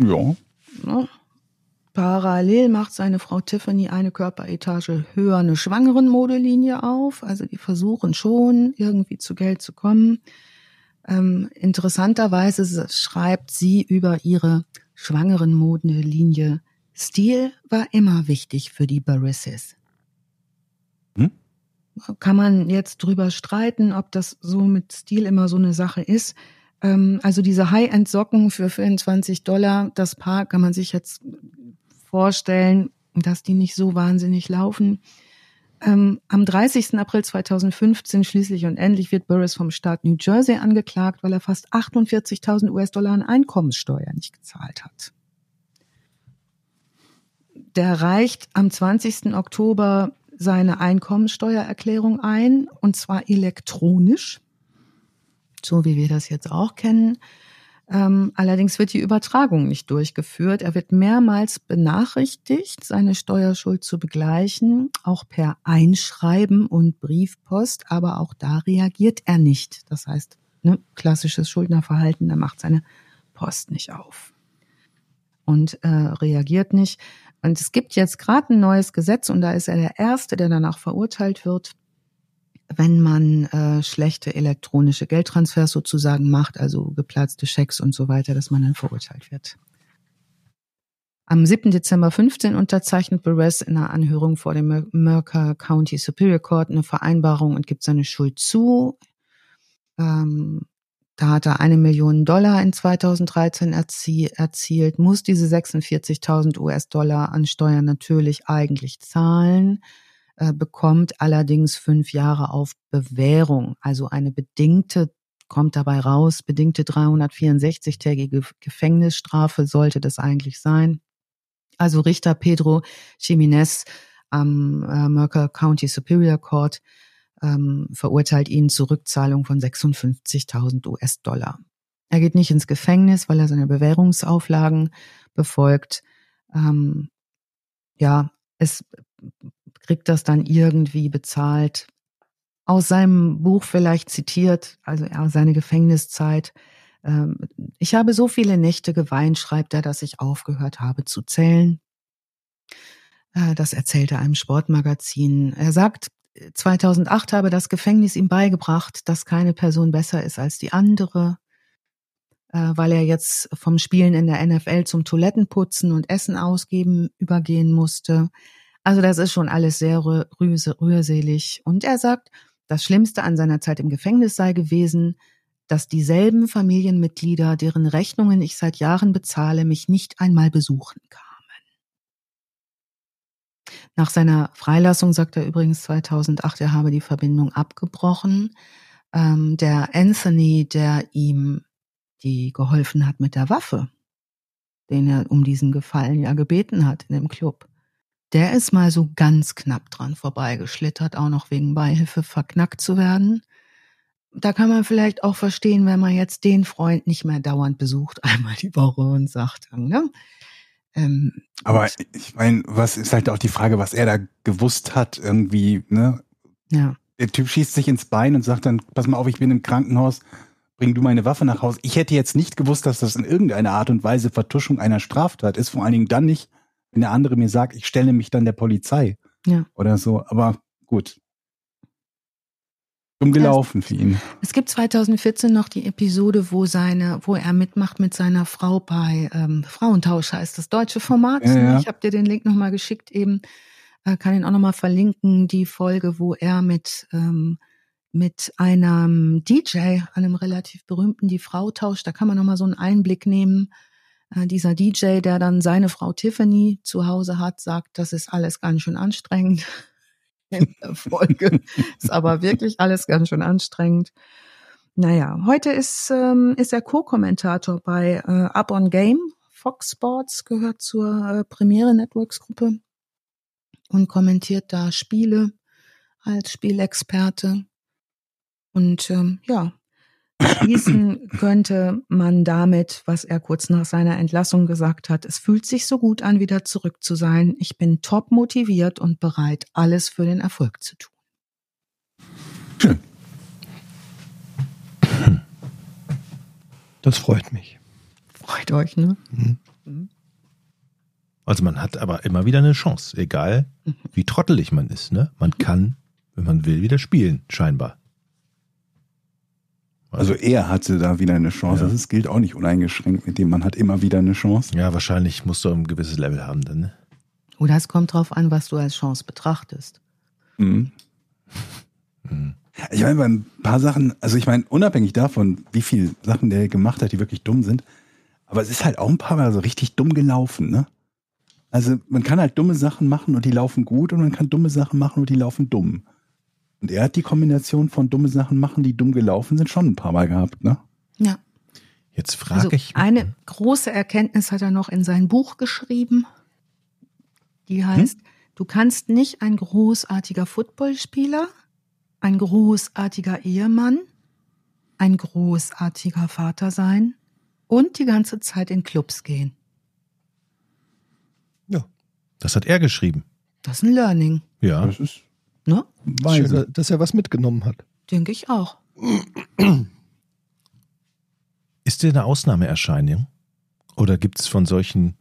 Ja. Ne? Parallel macht seine Frau Tiffany eine Körperetage höher eine Schwangerenmodelinie auf. Also die versuchen schon, irgendwie zu Geld zu kommen. Ähm, interessanterweise schreibt sie über ihre Schwangerenmodelinie, Stil war immer wichtig für die Barisses. Kann man jetzt drüber streiten, ob das so mit Stil immer so eine Sache ist. Ähm, also diese High-End-Socken für 24 Dollar, das Paar kann man sich jetzt vorstellen, dass die nicht so wahnsinnig laufen. Ähm, am 30. April 2015 schließlich und endlich wird Burris vom Staat New Jersey angeklagt, weil er fast 48.000 US-Dollar an Einkommenssteuer nicht gezahlt hat. Der reicht am 20. Oktober seine Einkommensteuererklärung ein, und zwar elektronisch, so wie wir das jetzt auch kennen. Ähm, allerdings wird die Übertragung nicht durchgeführt. Er wird mehrmals benachrichtigt, seine Steuerschuld zu begleichen, auch per Einschreiben und Briefpost, aber auch da reagiert er nicht. Das heißt, ne, klassisches Schuldnerverhalten, er macht seine Post nicht auf und äh, reagiert nicht. Und es gibt jetzt gerade ein neues Gesetz und da ist er der Erste, der danach verurteilt wird, wenn man äh, schlechte elektronische Geldtransfers sozusagen macht, also geplatzte Schecks und so weiter, dass man dann verurteilt wird. Am 7. Dezember 15 unterzeichnet Perez in einer Anhörung vor dem Mercer County Superior Court eine Vereinbarung und gibt seine Schuld zu. Ähm, da hat er eine Million Dollar in 2013 erzie erzielt, muss diese 46.000 US-Dollar an Steuern natürlich eigentlich zahlen. Äh, bekommt allerdings fünf Jahre auf Bewährung, also eine bedingte kommt dabei raus, bedingte 364-tägige Gefängnisstrafe sollte das eigentlich sein. Also Richter Pedro Jiménez am äh, Mercer County Superior Court ähm, verurteilt ihn zur Rückzahlung von 56.000 US-Dollar. Er geht nicht ins Gefängnis, weil er seine Bewährungsauflagen befolgt. Ähm, ja, es kriegt das dann irgendwie bezahlt. Aus seinem Buch vielleicht zitiert, also ja, seine Gefängniszeit. Ähm, ich habe so viele Nächte geweint, schreibt er, dass ich aufgehört habe zu zählen. Äh, das erzählt er einem Sportmagazin. Er sagt, 2008 habe das Gefängnis ihm beigebracht, dass keine Person besser ist als die andere, äh, weil er jetzt vom Spielen in der NFL zum Toilettenputzen und Essen ausgeben übergehen musste. Also das ist schon alles sehr rührselig. Und er sagt, das Schlimmste an seiner Zeit im Gefängnis sei gewesen, dass dieselben Familienmitglieder, deren Rechnungen ich seit Jahren bezahle, mich nicht einmal besuchen kamen. Nach seiner Freilassung sagt er übrigens 2008, er habe die Verbindung abgebrochen. Ähm, der Anthony, der ihm die geholfen hat mit der Waffe, den er um diesen Gefallen ja gebeten hat in dem Club, der ist mal so ganz knapp dran vorbeigeschlittert, auch noch wegen Beihilfe verknackt zu werden. Da kann man vielleicht auch verstehen, wenn man jetzt den Freund nicht mehr dauernd besucht, einmal die Woche und sagt, ne? Ähm, Aber ich meine, was ist halt auch die Frage, was er da gewusst hat, irgendwie, ne? Ja. Der Typ schießt sich ins Bein und sagt dann, pass mal auf, ich bin im Krankenhaus, bring du meine Waffe nach Hause. Ich hätte jetzt nicht gewusst, dass das in irgendeiner Art und Weise Vertuschung einer Straftat ist, vor allen Dingen dann nicht, wenn der andere mir sagt, ich stelle mich dann der Polizei. Ja. Oder so. Aber gut. Dumm gelaufen für ihn. Es gibt 2014 noch die Episode, wo seine, wo er mitmacht mit seiner Frau bei ähm, Frauentausch heißt das deutsche Format. Ja, ja. Ich habe dir den Link nochmal geschickt eben, äh, kann ihn auch nochmal verlinken, die Folge, wo er mit ähm, mit einem DJ, einem relativ berühmten, die Frau tauscht. Da kann man nochmal so einen Einblick nehmen. Äh, dieser DJ, der dann seine Frau Tiffany zu Hause hat, sagt, das ist alles ganz schön anstrengend in der Folge. ist aber wirklich alles ganz schön anstrengend. Naja, heute ist, ähm, ist er Co-Kommentator bei äh, Up on Game. Fox Sports gehört zur äh, Premiere Networks Gruppe und kommentiert da Spiele als Spielexperte. Und ähm, ja, Schließen könnte man damit, was er kurz nach seiner Entlassung gesagt hat. Es fühlt sich so gut an, wieder zurück zu sein. Ich bin top motiviert und bereit, alles für den Erfolg zu tun. Schön. Das freut mich. Freut euch, ne? Mhm. mhm. Also man hat aber immer wieder eine Chance, egal mhm. wie trottelig man ist. Ne? Man kann, wenn man will, wieder spielen, scheinbar. Also er hatte da wieder eine Chance. Ja. Das gilt auch nicht uneingeschränkt mit dem, man hat immer wieder eine Chance. Ja, wahrscheinlich musst du ein gewisses Level haben dann. Ne? Oder es kommt drauf an, was du als Chance betrachtest. Mhm. Mhm. Ich meine, bei ein paar Sachen, also ich meine, unabhängig davon, wie viele Sachen der gemacht hat, die wirklich dumm sind, aber es ist halt auch ein paar Mal so richtig dumm gelaufen, ne? Also man kann halt dumme Sachen machen und die laufen gut und man kann dumme Sachen machen und die laufen dumm. Und er hat die Kombination von dumme Sachen machen, die dumm gelaufen sind, schon ein paar Mal gehabt, ne? Ja. Jetzt frage Also ich. eine große Erkenntnis hat er noch in sein Buch geschrieben. Die heißt, du kannst nicht ein großartiger Footballspieler, ein großartiger Ehemann, ein großartiger Vater sein und die ganze Zeit in Clubs gehen. Ja. Das hat er geschrieben. Das ist ein Learning, Ja. Das ist ne? weise. Schön, dass er was mitgenommen hat. Denke ich auch. Ist der eine Ausnahmeerscheinung? Oder gibt es von solchen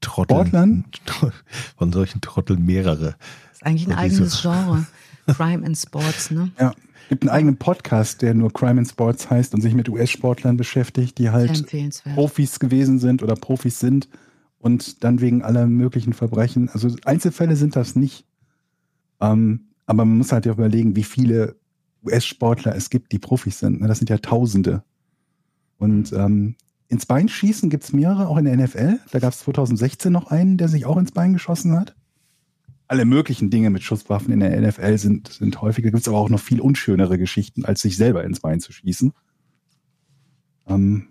Trotteln, Sportlern? von solchen Trotteln mehrere? Das ist eigentlich ein eigenes Genre. Crime in Sports, ne? Ja. Gibt einen eigenen Podcast, der nur Crime in Sports heißt und sich mit US-Sportlern beschäftigt, die halt. Profis gewesen sind oder Profis sind und dann wegen aller möglichen Verbrechen. Also Einzelfälle sind das nicht. Ähm, aber man muss halt ja überlegen, wie viele US-Sportler es gibt, die Profis sind. ne? Das sind ja Tausende. Und ähm, ins Bein schießen gibt es mehrere, auch in der NFL. Da gab es 2016 noch einen, der sich auch ins Bein geschossen hat. Alle möglichen Dinge mit Schusswaffen in der NFL sind, sind häufiger. Gibt es aber auch noch viel unschönere Geschichten, als sich selber ins Bein zu schießen. Ähm,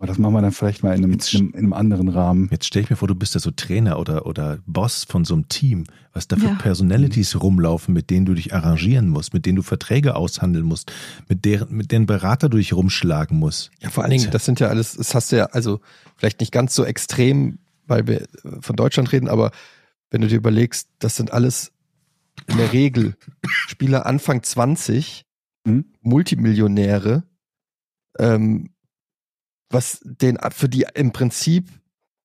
aber das machen wir dann vielleicht mal in einem, in einem, in einem anderen Rahmen. Jetzt stell ich mir vor, du bist ja so Trainer oder, oder Boss von so einem Team, was da für Ja. Personalities rumlaufen, mit denen du dich arrangieren musst, mit denen du Verträge aushandeln musst, mit deren, mit deren Berater du dich rumschlagen musst. Ja, vor allen Dingen, das sind ja alles, das hast du ja, also vielleicht nicht ganz so extrem, weil wir von Deutschland reden, aber wenn du dir überlegst, das sind alles in der Regel Spieler Anfang 20, Mhm. Multimillionäre, ähm, was den für die im Prinzip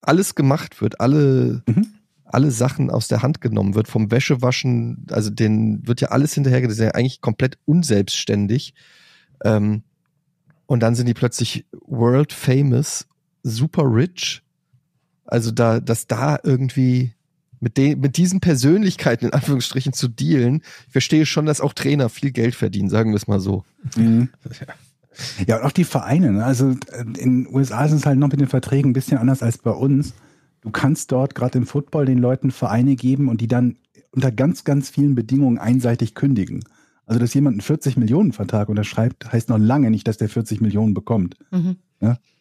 alles gemacht wird, alle, Mhm. alle Sachen aus der Hand genommen wird, vom Wäschewaschen, also denen wird ja alles hinterher, das ist ja eigentlich komplett unselbstständig. Ähm, und dann sind die plötzlich world famous, super rich. Also da, dass da irgendwie mit, den, mit diesen Persönlichkeiten in Anführungsstrichen zu dealen, ich verstehe schon, dass auch Trainer viel Geld verdienen, sagen wir es mal so. Mhm. Ja, und auch die Vereine. Ne? Also äh, in den USA ist es halt noch mit den Verträgen ein bisschen anders als bei uns. Du kannst dort gerade im Football den Leuten Vereine geben und die dann unter ganz, ganz vielen Bedingungen einseitig kündigen. Also, dass jemand einen 40 Millionen Vertrag unterschreibt, heißt noch lange nicht, dass der 40 Millionen bekommt. Mhm.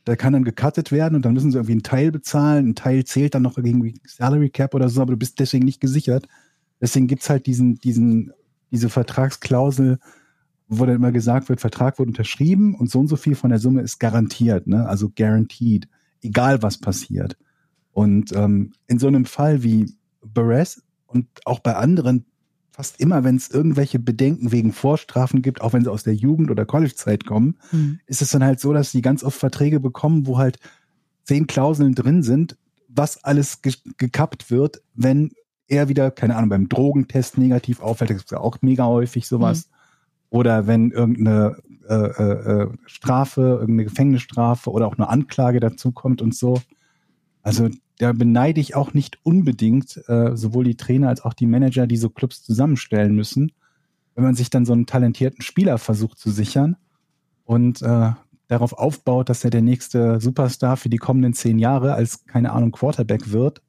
Der kann dann gecuttet werden und dann müssen sie irgendwie einen Teil bezahlen. Ein Teil zählt dann noch irgendwie Salary Cap oder so, aber du bist deswegen nicht gesichert. Deswegen gibt's halt diesen, diesen, diese Vertragsklausel, wo dann immer gesagt wird, Vertrag wurde unterschrieben und so und so viel von der Summe ist garantiert, ne? also guaranteed, egal was passiert. Und ähm, in so einem Fall wie Beres und auch bei anderen, fast immer, wenn es irgendwelche Bedenken wegen Vorstrafen gibt, auch wenn sie aus der Jugend- oder College-Zeit kommen, Mhm. ist es dann halt so, dass die ganz oft Verträge bekommen, wo halt zehn Klauseln drin sind, was alles ge gekappt wird, wenn er wieder, keine Ahnung, beim Drogentest negativ auffällt, das ist ja auch mega häufig sowas. Oder wenn irgendeine äh, äh, äh, Strafe, irgendeine Gefängnisstrafe oder auch eine Anklage dazukommt und so. Also da beneide ich auch nicht unbedingt äh, sowohl die Trainer als auch die Manager, die so Clubs zusammenstellen müssen, wenn man sich dann so einen talentierten Spieler versucht zu sichern und äh, darauf aufbaut, dass er der nächste Superstar für die kommenden zehn Jahre als, keine Ahnung, Quarterback wird.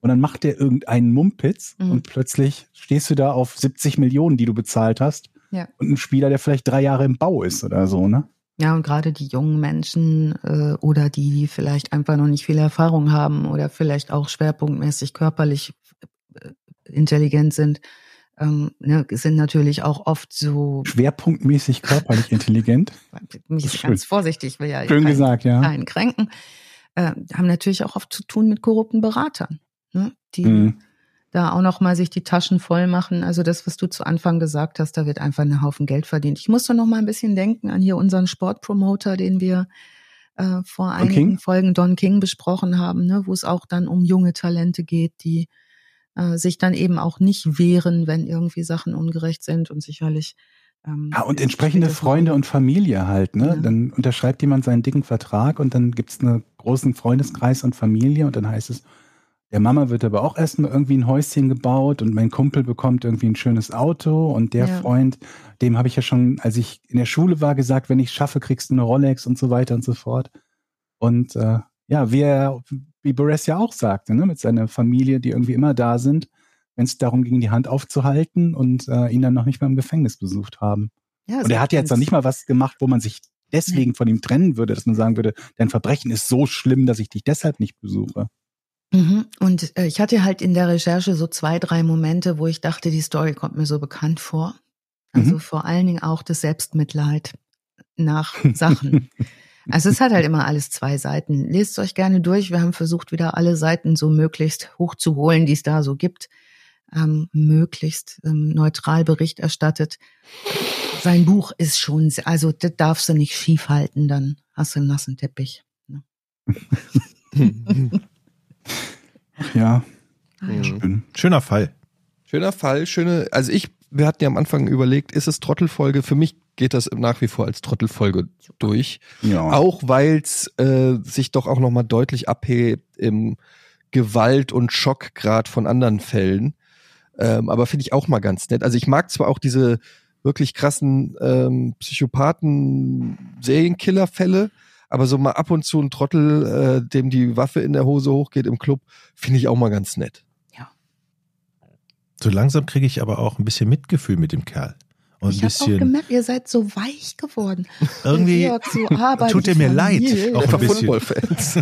Und dann macht er irgendeinen Mumpitz Mhm. und plötzlich stehst du da auf 70 Millionen, die du bezahlt hast. Ja. Und ein Spieler, der vielleicht drei Jahre im Bau ist oder so, ne? Ja, und gerade die jungen Menschen äh, oder die, die vielleicht einfach noch nicht viel Erfahrung haben oder vielleicht auch schwerpunktmäßig körperlich äh, intelligent sind, ähm, ne, sind natürlich auch oft so, Schwerpunktmäßig körperlich intelligent. mich ganz vorsichtig, will ja Schön keinen, gesagt, ja. keinen kränken, äh, haben natürlich auch oft zu tun mit korrupten Beratern, ne, die Mhm. Da auch noch mal sich die Taschen voll machen. Also das, was du zu Anfang gesagt hast, da wird einfach ein Haufen Geld verdient. Ich musste noch mal ein bisschen denken an hier unseren Sportpromoter, den wir äh, vor einigen King? Folgen Don King besprochen haben, ne, wo es auch dann um junge Talente geht, die äh, sich dann eben auch nicht wehren, wenn irgendwie Sachen ungerecht sind und sicherlich ähm, Ja, und entsprechende Freunde und Familie halt, ne? Ja. Dann unterschreibt jemand seinen dicken Vertrag und dann gibt's einen großen Freundeskreis und Familie und dann heißt es, Der Mama wird aber auch erstmal irgendwie ein Häuschen gebaut und mein Kumpel bekommt irgendwie ein schönes Auto und der Ja. Freund, dem habe ich ja schon, als ich in der Schule war, gesagt, wenn ich schaffe, kriegst du eine Rolex und so weiter und so fort. Und äh, ja, wie, er, wie Boris ja auch sagte, ne, mit seiner Familie, die irgendwie immer da sind, wenn es darum ging, die Hand aufzuhalten und äh, ihn dann noch nicht mal im Gefängnis besucht haben. Ja, Und er hat ja jetzt noch nicht mal was gemacht, wo man sich deswegen von ihm trennen würde, dass man sagen würde, dein Verbrechen ist so schlimm, dass ich dich deshalb nicht besuche. Mhm. Und äh, ich hatte halt in der Recherche so zwei, drei Momente, wo ich dachte, die Story kommt mir so bekannt vor. Also Mhm. vor allen Dingen auch das Selbstmitleid nach Sachen. also es hat halt immer alles zwei Seiten. Lest euch gerne durch. Wir haben versucht, wieder alle Seiten so möglichst hochzuholen, die es da so gibt. Ähm, möglichst ähm, neutral Bericht erstattet. Sein Buch ist schon, sehr- also das darfst du nicht schief halten, dann hast du einen nassen Teppich. Ne? Ja, Mhm. schön. Schöner Fall. Schöner Fall, schöne, also ich, wir hatten ja am Anfang überlegt, ist es Trottelfolge? Für mich geht das nach wie vor als Trottelfolge durch. Ja. Auch weil es äh, sich doch auch nochmal deutlich abhebt im Gewalt- und Schockgrad von anderen Fällen. Ähm, aber finde ich auch mal ganz nett. Also ich mag zwar auch diese wirklich krassen ähm, Psychopathen-Serienkiller-Fälle, aber so mal ab und zu ein Trottel, äh, dem die Waffe in der Hose hochgeht im Club, finde ich auch mal ganz nett. So langsam kriege ich aber auch ein bisschen Mitgefühl mit dem Kerl. Und ich habe auch gemerkt, ihr seid so weich geworden. irgendwie so tut er mir leid. Auch ein bisschen. Football-Fans.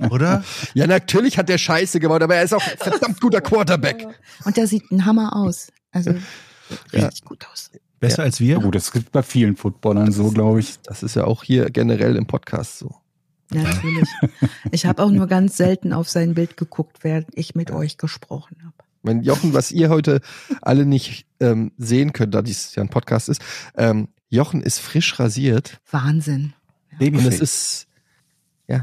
oder? Ja, natürlich hat der Scheiße gebaut, aber er ist auch ein verdammt guter Quarterback. Und der sieht ein Hammer aus. Also Ja. richtig gut aus. Besser als Ja, wir? gut, das gibt bei vielen Footballern so, glaube ich. Das ist ja auch hier generell im Podcast so. Natürlich. Ich habe auch nur ganz selten auf sein Bild geguckt, während ich mit euch gesprochen habe. Wenn Jochen, was ihr heute alle nicht ähm, sehen könnt, da dies ja ein Podcast ist, ähm, Jochen ist frisch rasiert Wahnsinn. und Babyface. es ist,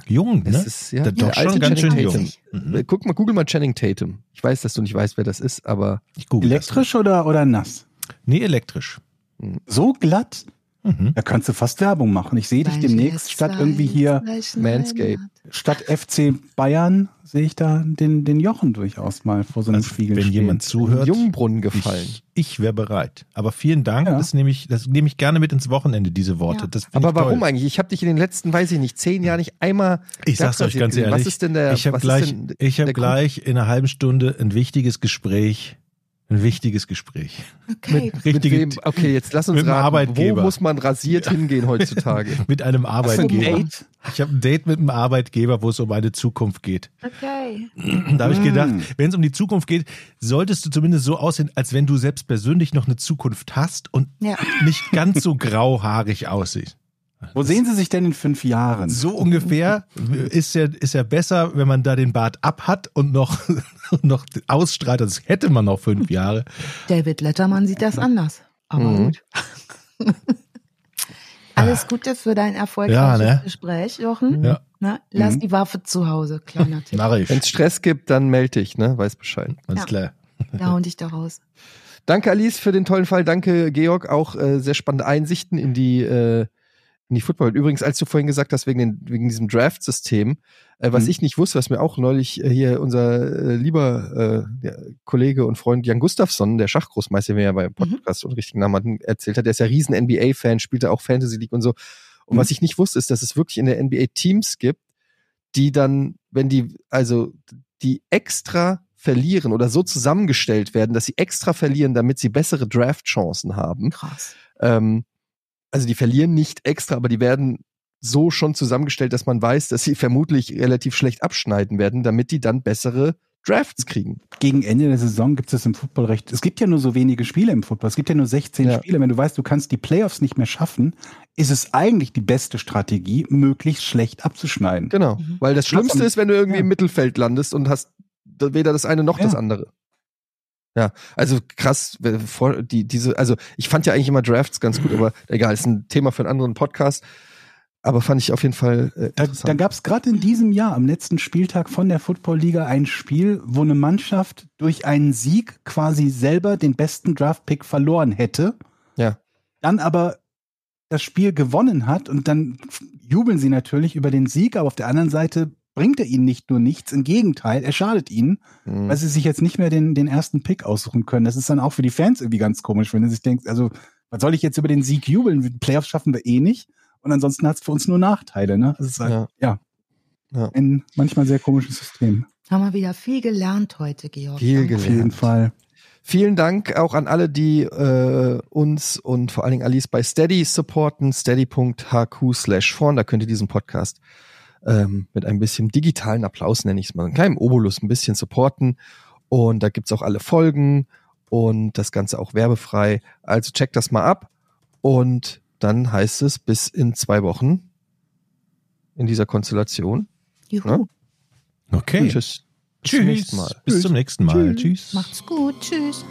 Jung, es ne? ist ja, Der doch schon alte ganz schön Channing jung. Tatum. Mhm. Guck mal, google mal Channing Tatum. Ich weiß, dass du nicht weißt, wer das ist, aber Ich google das. Elektrisch oder, oder nass? Nee, elektrisch. So glatt? Mhm. Da kannst du fast Werbung machen. Ich sehe dich demnächst statt irgendwie hier, hat. statt FC Bayern, sehe ich da den, den Jochen durchaus mal vor so einem Also, Spiegel wenn stehen. jemand zuhört, Jungbrunnen gefallen. ich, ich wäre bereit. Aber vielen Dank. Ja. Das nehme ich, das nehme ich gerne mit ins Wochenende, diese Worte. Ja. Aber warum toll. eigentlich? Ich habe dich in den letzten, weiß ich nicht, zehn Jahren nicht einmal. Ich sag's euch ganz gesehen. ehrlich. Was ist denn der? ich habe gleich, ich habe der gleich in einer halben Stunde ein wichtiges Gespräch. Ein wichtiges Gespräch. Okay. Mit Richtige, wem? Okay, jetzt lass uns mit raten. Arbeitgeber. Wo muss man rasiert hingehen heutzutage? mit einem ein Arbeitgeber. Date? Ich habe ein Date mit einem Arbeitgeber, wo es um eine Zukunft geht. Okay. Da habe ich Mm. gedacht, wenn es um die Zukunft geht, solltest du zumindest so aussehen, als wenn du selbst persönlich noch eine Zukunft hast und Ja. nicht ganz so grauhaarig aussiehst. Wo sehen Sie sich denn in fünf Jahren? So ungefähr ist ja, ist ja besser, wenn man da den Bart ab hat und noch, noch ausstrahlt. Das hätte man noch fünf Jahre. David Letterman sieht das anders. Aber Mhm. gut. Alles Gute für dein erfolgreiches Ja, ne? Gespräch, Jochen. Ja. Na, lass Mhm. die Waffe zu Hause, kleiner Tipp. Wenn es Stress gibt, dann melde dich, ne? Weiß Bescheid. Alles Ja. klar. Da hau dich da raus. Danke, Alice, für den tollen Fall. Danke, Georg. Auch äh, sehr spannende Einsichten in die, äh, in die Football. Übrigens, als du vorhin gesagt hast, wegen, den, wegen diesem Draft-System, äh, was Mhm. ich nicht wusste, was mir auch neulich äh, hier unser äh, lieber äh, Kollege und Freund Jan Gustafsson, der Schachgroßmeister, der ja beim Podcast und richtigen Namen hatten, erzählt hat, der ist ja riesen NBA-Fan, spielte auch Fantasy League und so. Und Mhm. was ich nicht wusste, ist, dass es wirklich in der NBA Teams gibt, die dann, wenn die, also die extra verlieren oder so zusammengestellt werden, dass sie extra verlieren, damit sie bessere Draft-Chancen haben. Krass. Ähm, also die verlieren nicht extra, aber die werden so schon zusammengestellt, dass man weiß, dass sie vermutlich relativ schlecht abschneiden werden, damit die dann bessere Drafts kriegen. Gegen Ende der Saison gibt es im Footballrecht. Es gibt ja nur so wenige Spiele im Football. Es gibt ja nur 16 Ja. Spiele. Wenn du weißt, du kannst die Playoffs nicht mehr schaffen, ist es eigentlich die beste Strategie, möglichst schlecht abzuschneiden. Genau. Mhm. Weil das Schlimmste ist, wenn du irgendwie ja. im Mittelfeld landest und hast weder das eine noch Ja. das andere. Ja, also krass, vor- die, diese, also ich fand ja eigentlich immer Drafts ganz gut, aber egal, ist ein Thema für einen anderen Podcast. Aber fand ich auf jeden Fall äh, Da, interessant. da gab es gerade in diesem Jahr, am letzten Spieltag von der Football-Liga, ein Spiel, wo eine Mannschaft durch einen Sieg quasi selber den besten Draft-Pick verloren hätte. Ja. Dann aber das Spiel gewonnen hat und dann jubeln sie natürlich über den Sieg, aber auf der anderen Seite bringt er ihnen nicht nur nichts, im Gegenteil, er schadet ihnen, Mhm. weil sie sich jetzt nicht mehr den, den ersten Pick aussuchen können. Das ist dann auch für die Fans irgendwie ganz komisch, wenn sie sich denkt, also, was soll ich jetzt über den Sieg jubeln? Die Playoffs schaffen wir eh nicht. Und ansonsten hat es für uns nur Nachteile, ne? Das ist halt, Ja. ja. Ja. Ein manchmal sehr komisches System. Haben wir wieder viel gelernt heute, Georg. Viel Danke. Auf jeden gelernt. Fall. Vielen Dank auch an alle, die äh, uns und vor allen Dingen Alice bei Steady supporten. Steady.hq slash vorn. Da könnt ihr diesen Podcast ähm, mit ein bisschen digitalen Applaus, nenne ich es mal, einen kleinen Obolus ein bisschen supporten. Und da gibt's auch alle Folgen und das Ganze auch werbefrei. Also checkt das mal ab. Und dann heißt es bis in zwei Wochen in dieser Konstellation. Juhu. Ja. Okay. Tschüss. Bis Tschüss. zum nächsten Mal. Bis zum nächsten Mal. Tschüss. Tschüss. Macht's gut. Tschüss.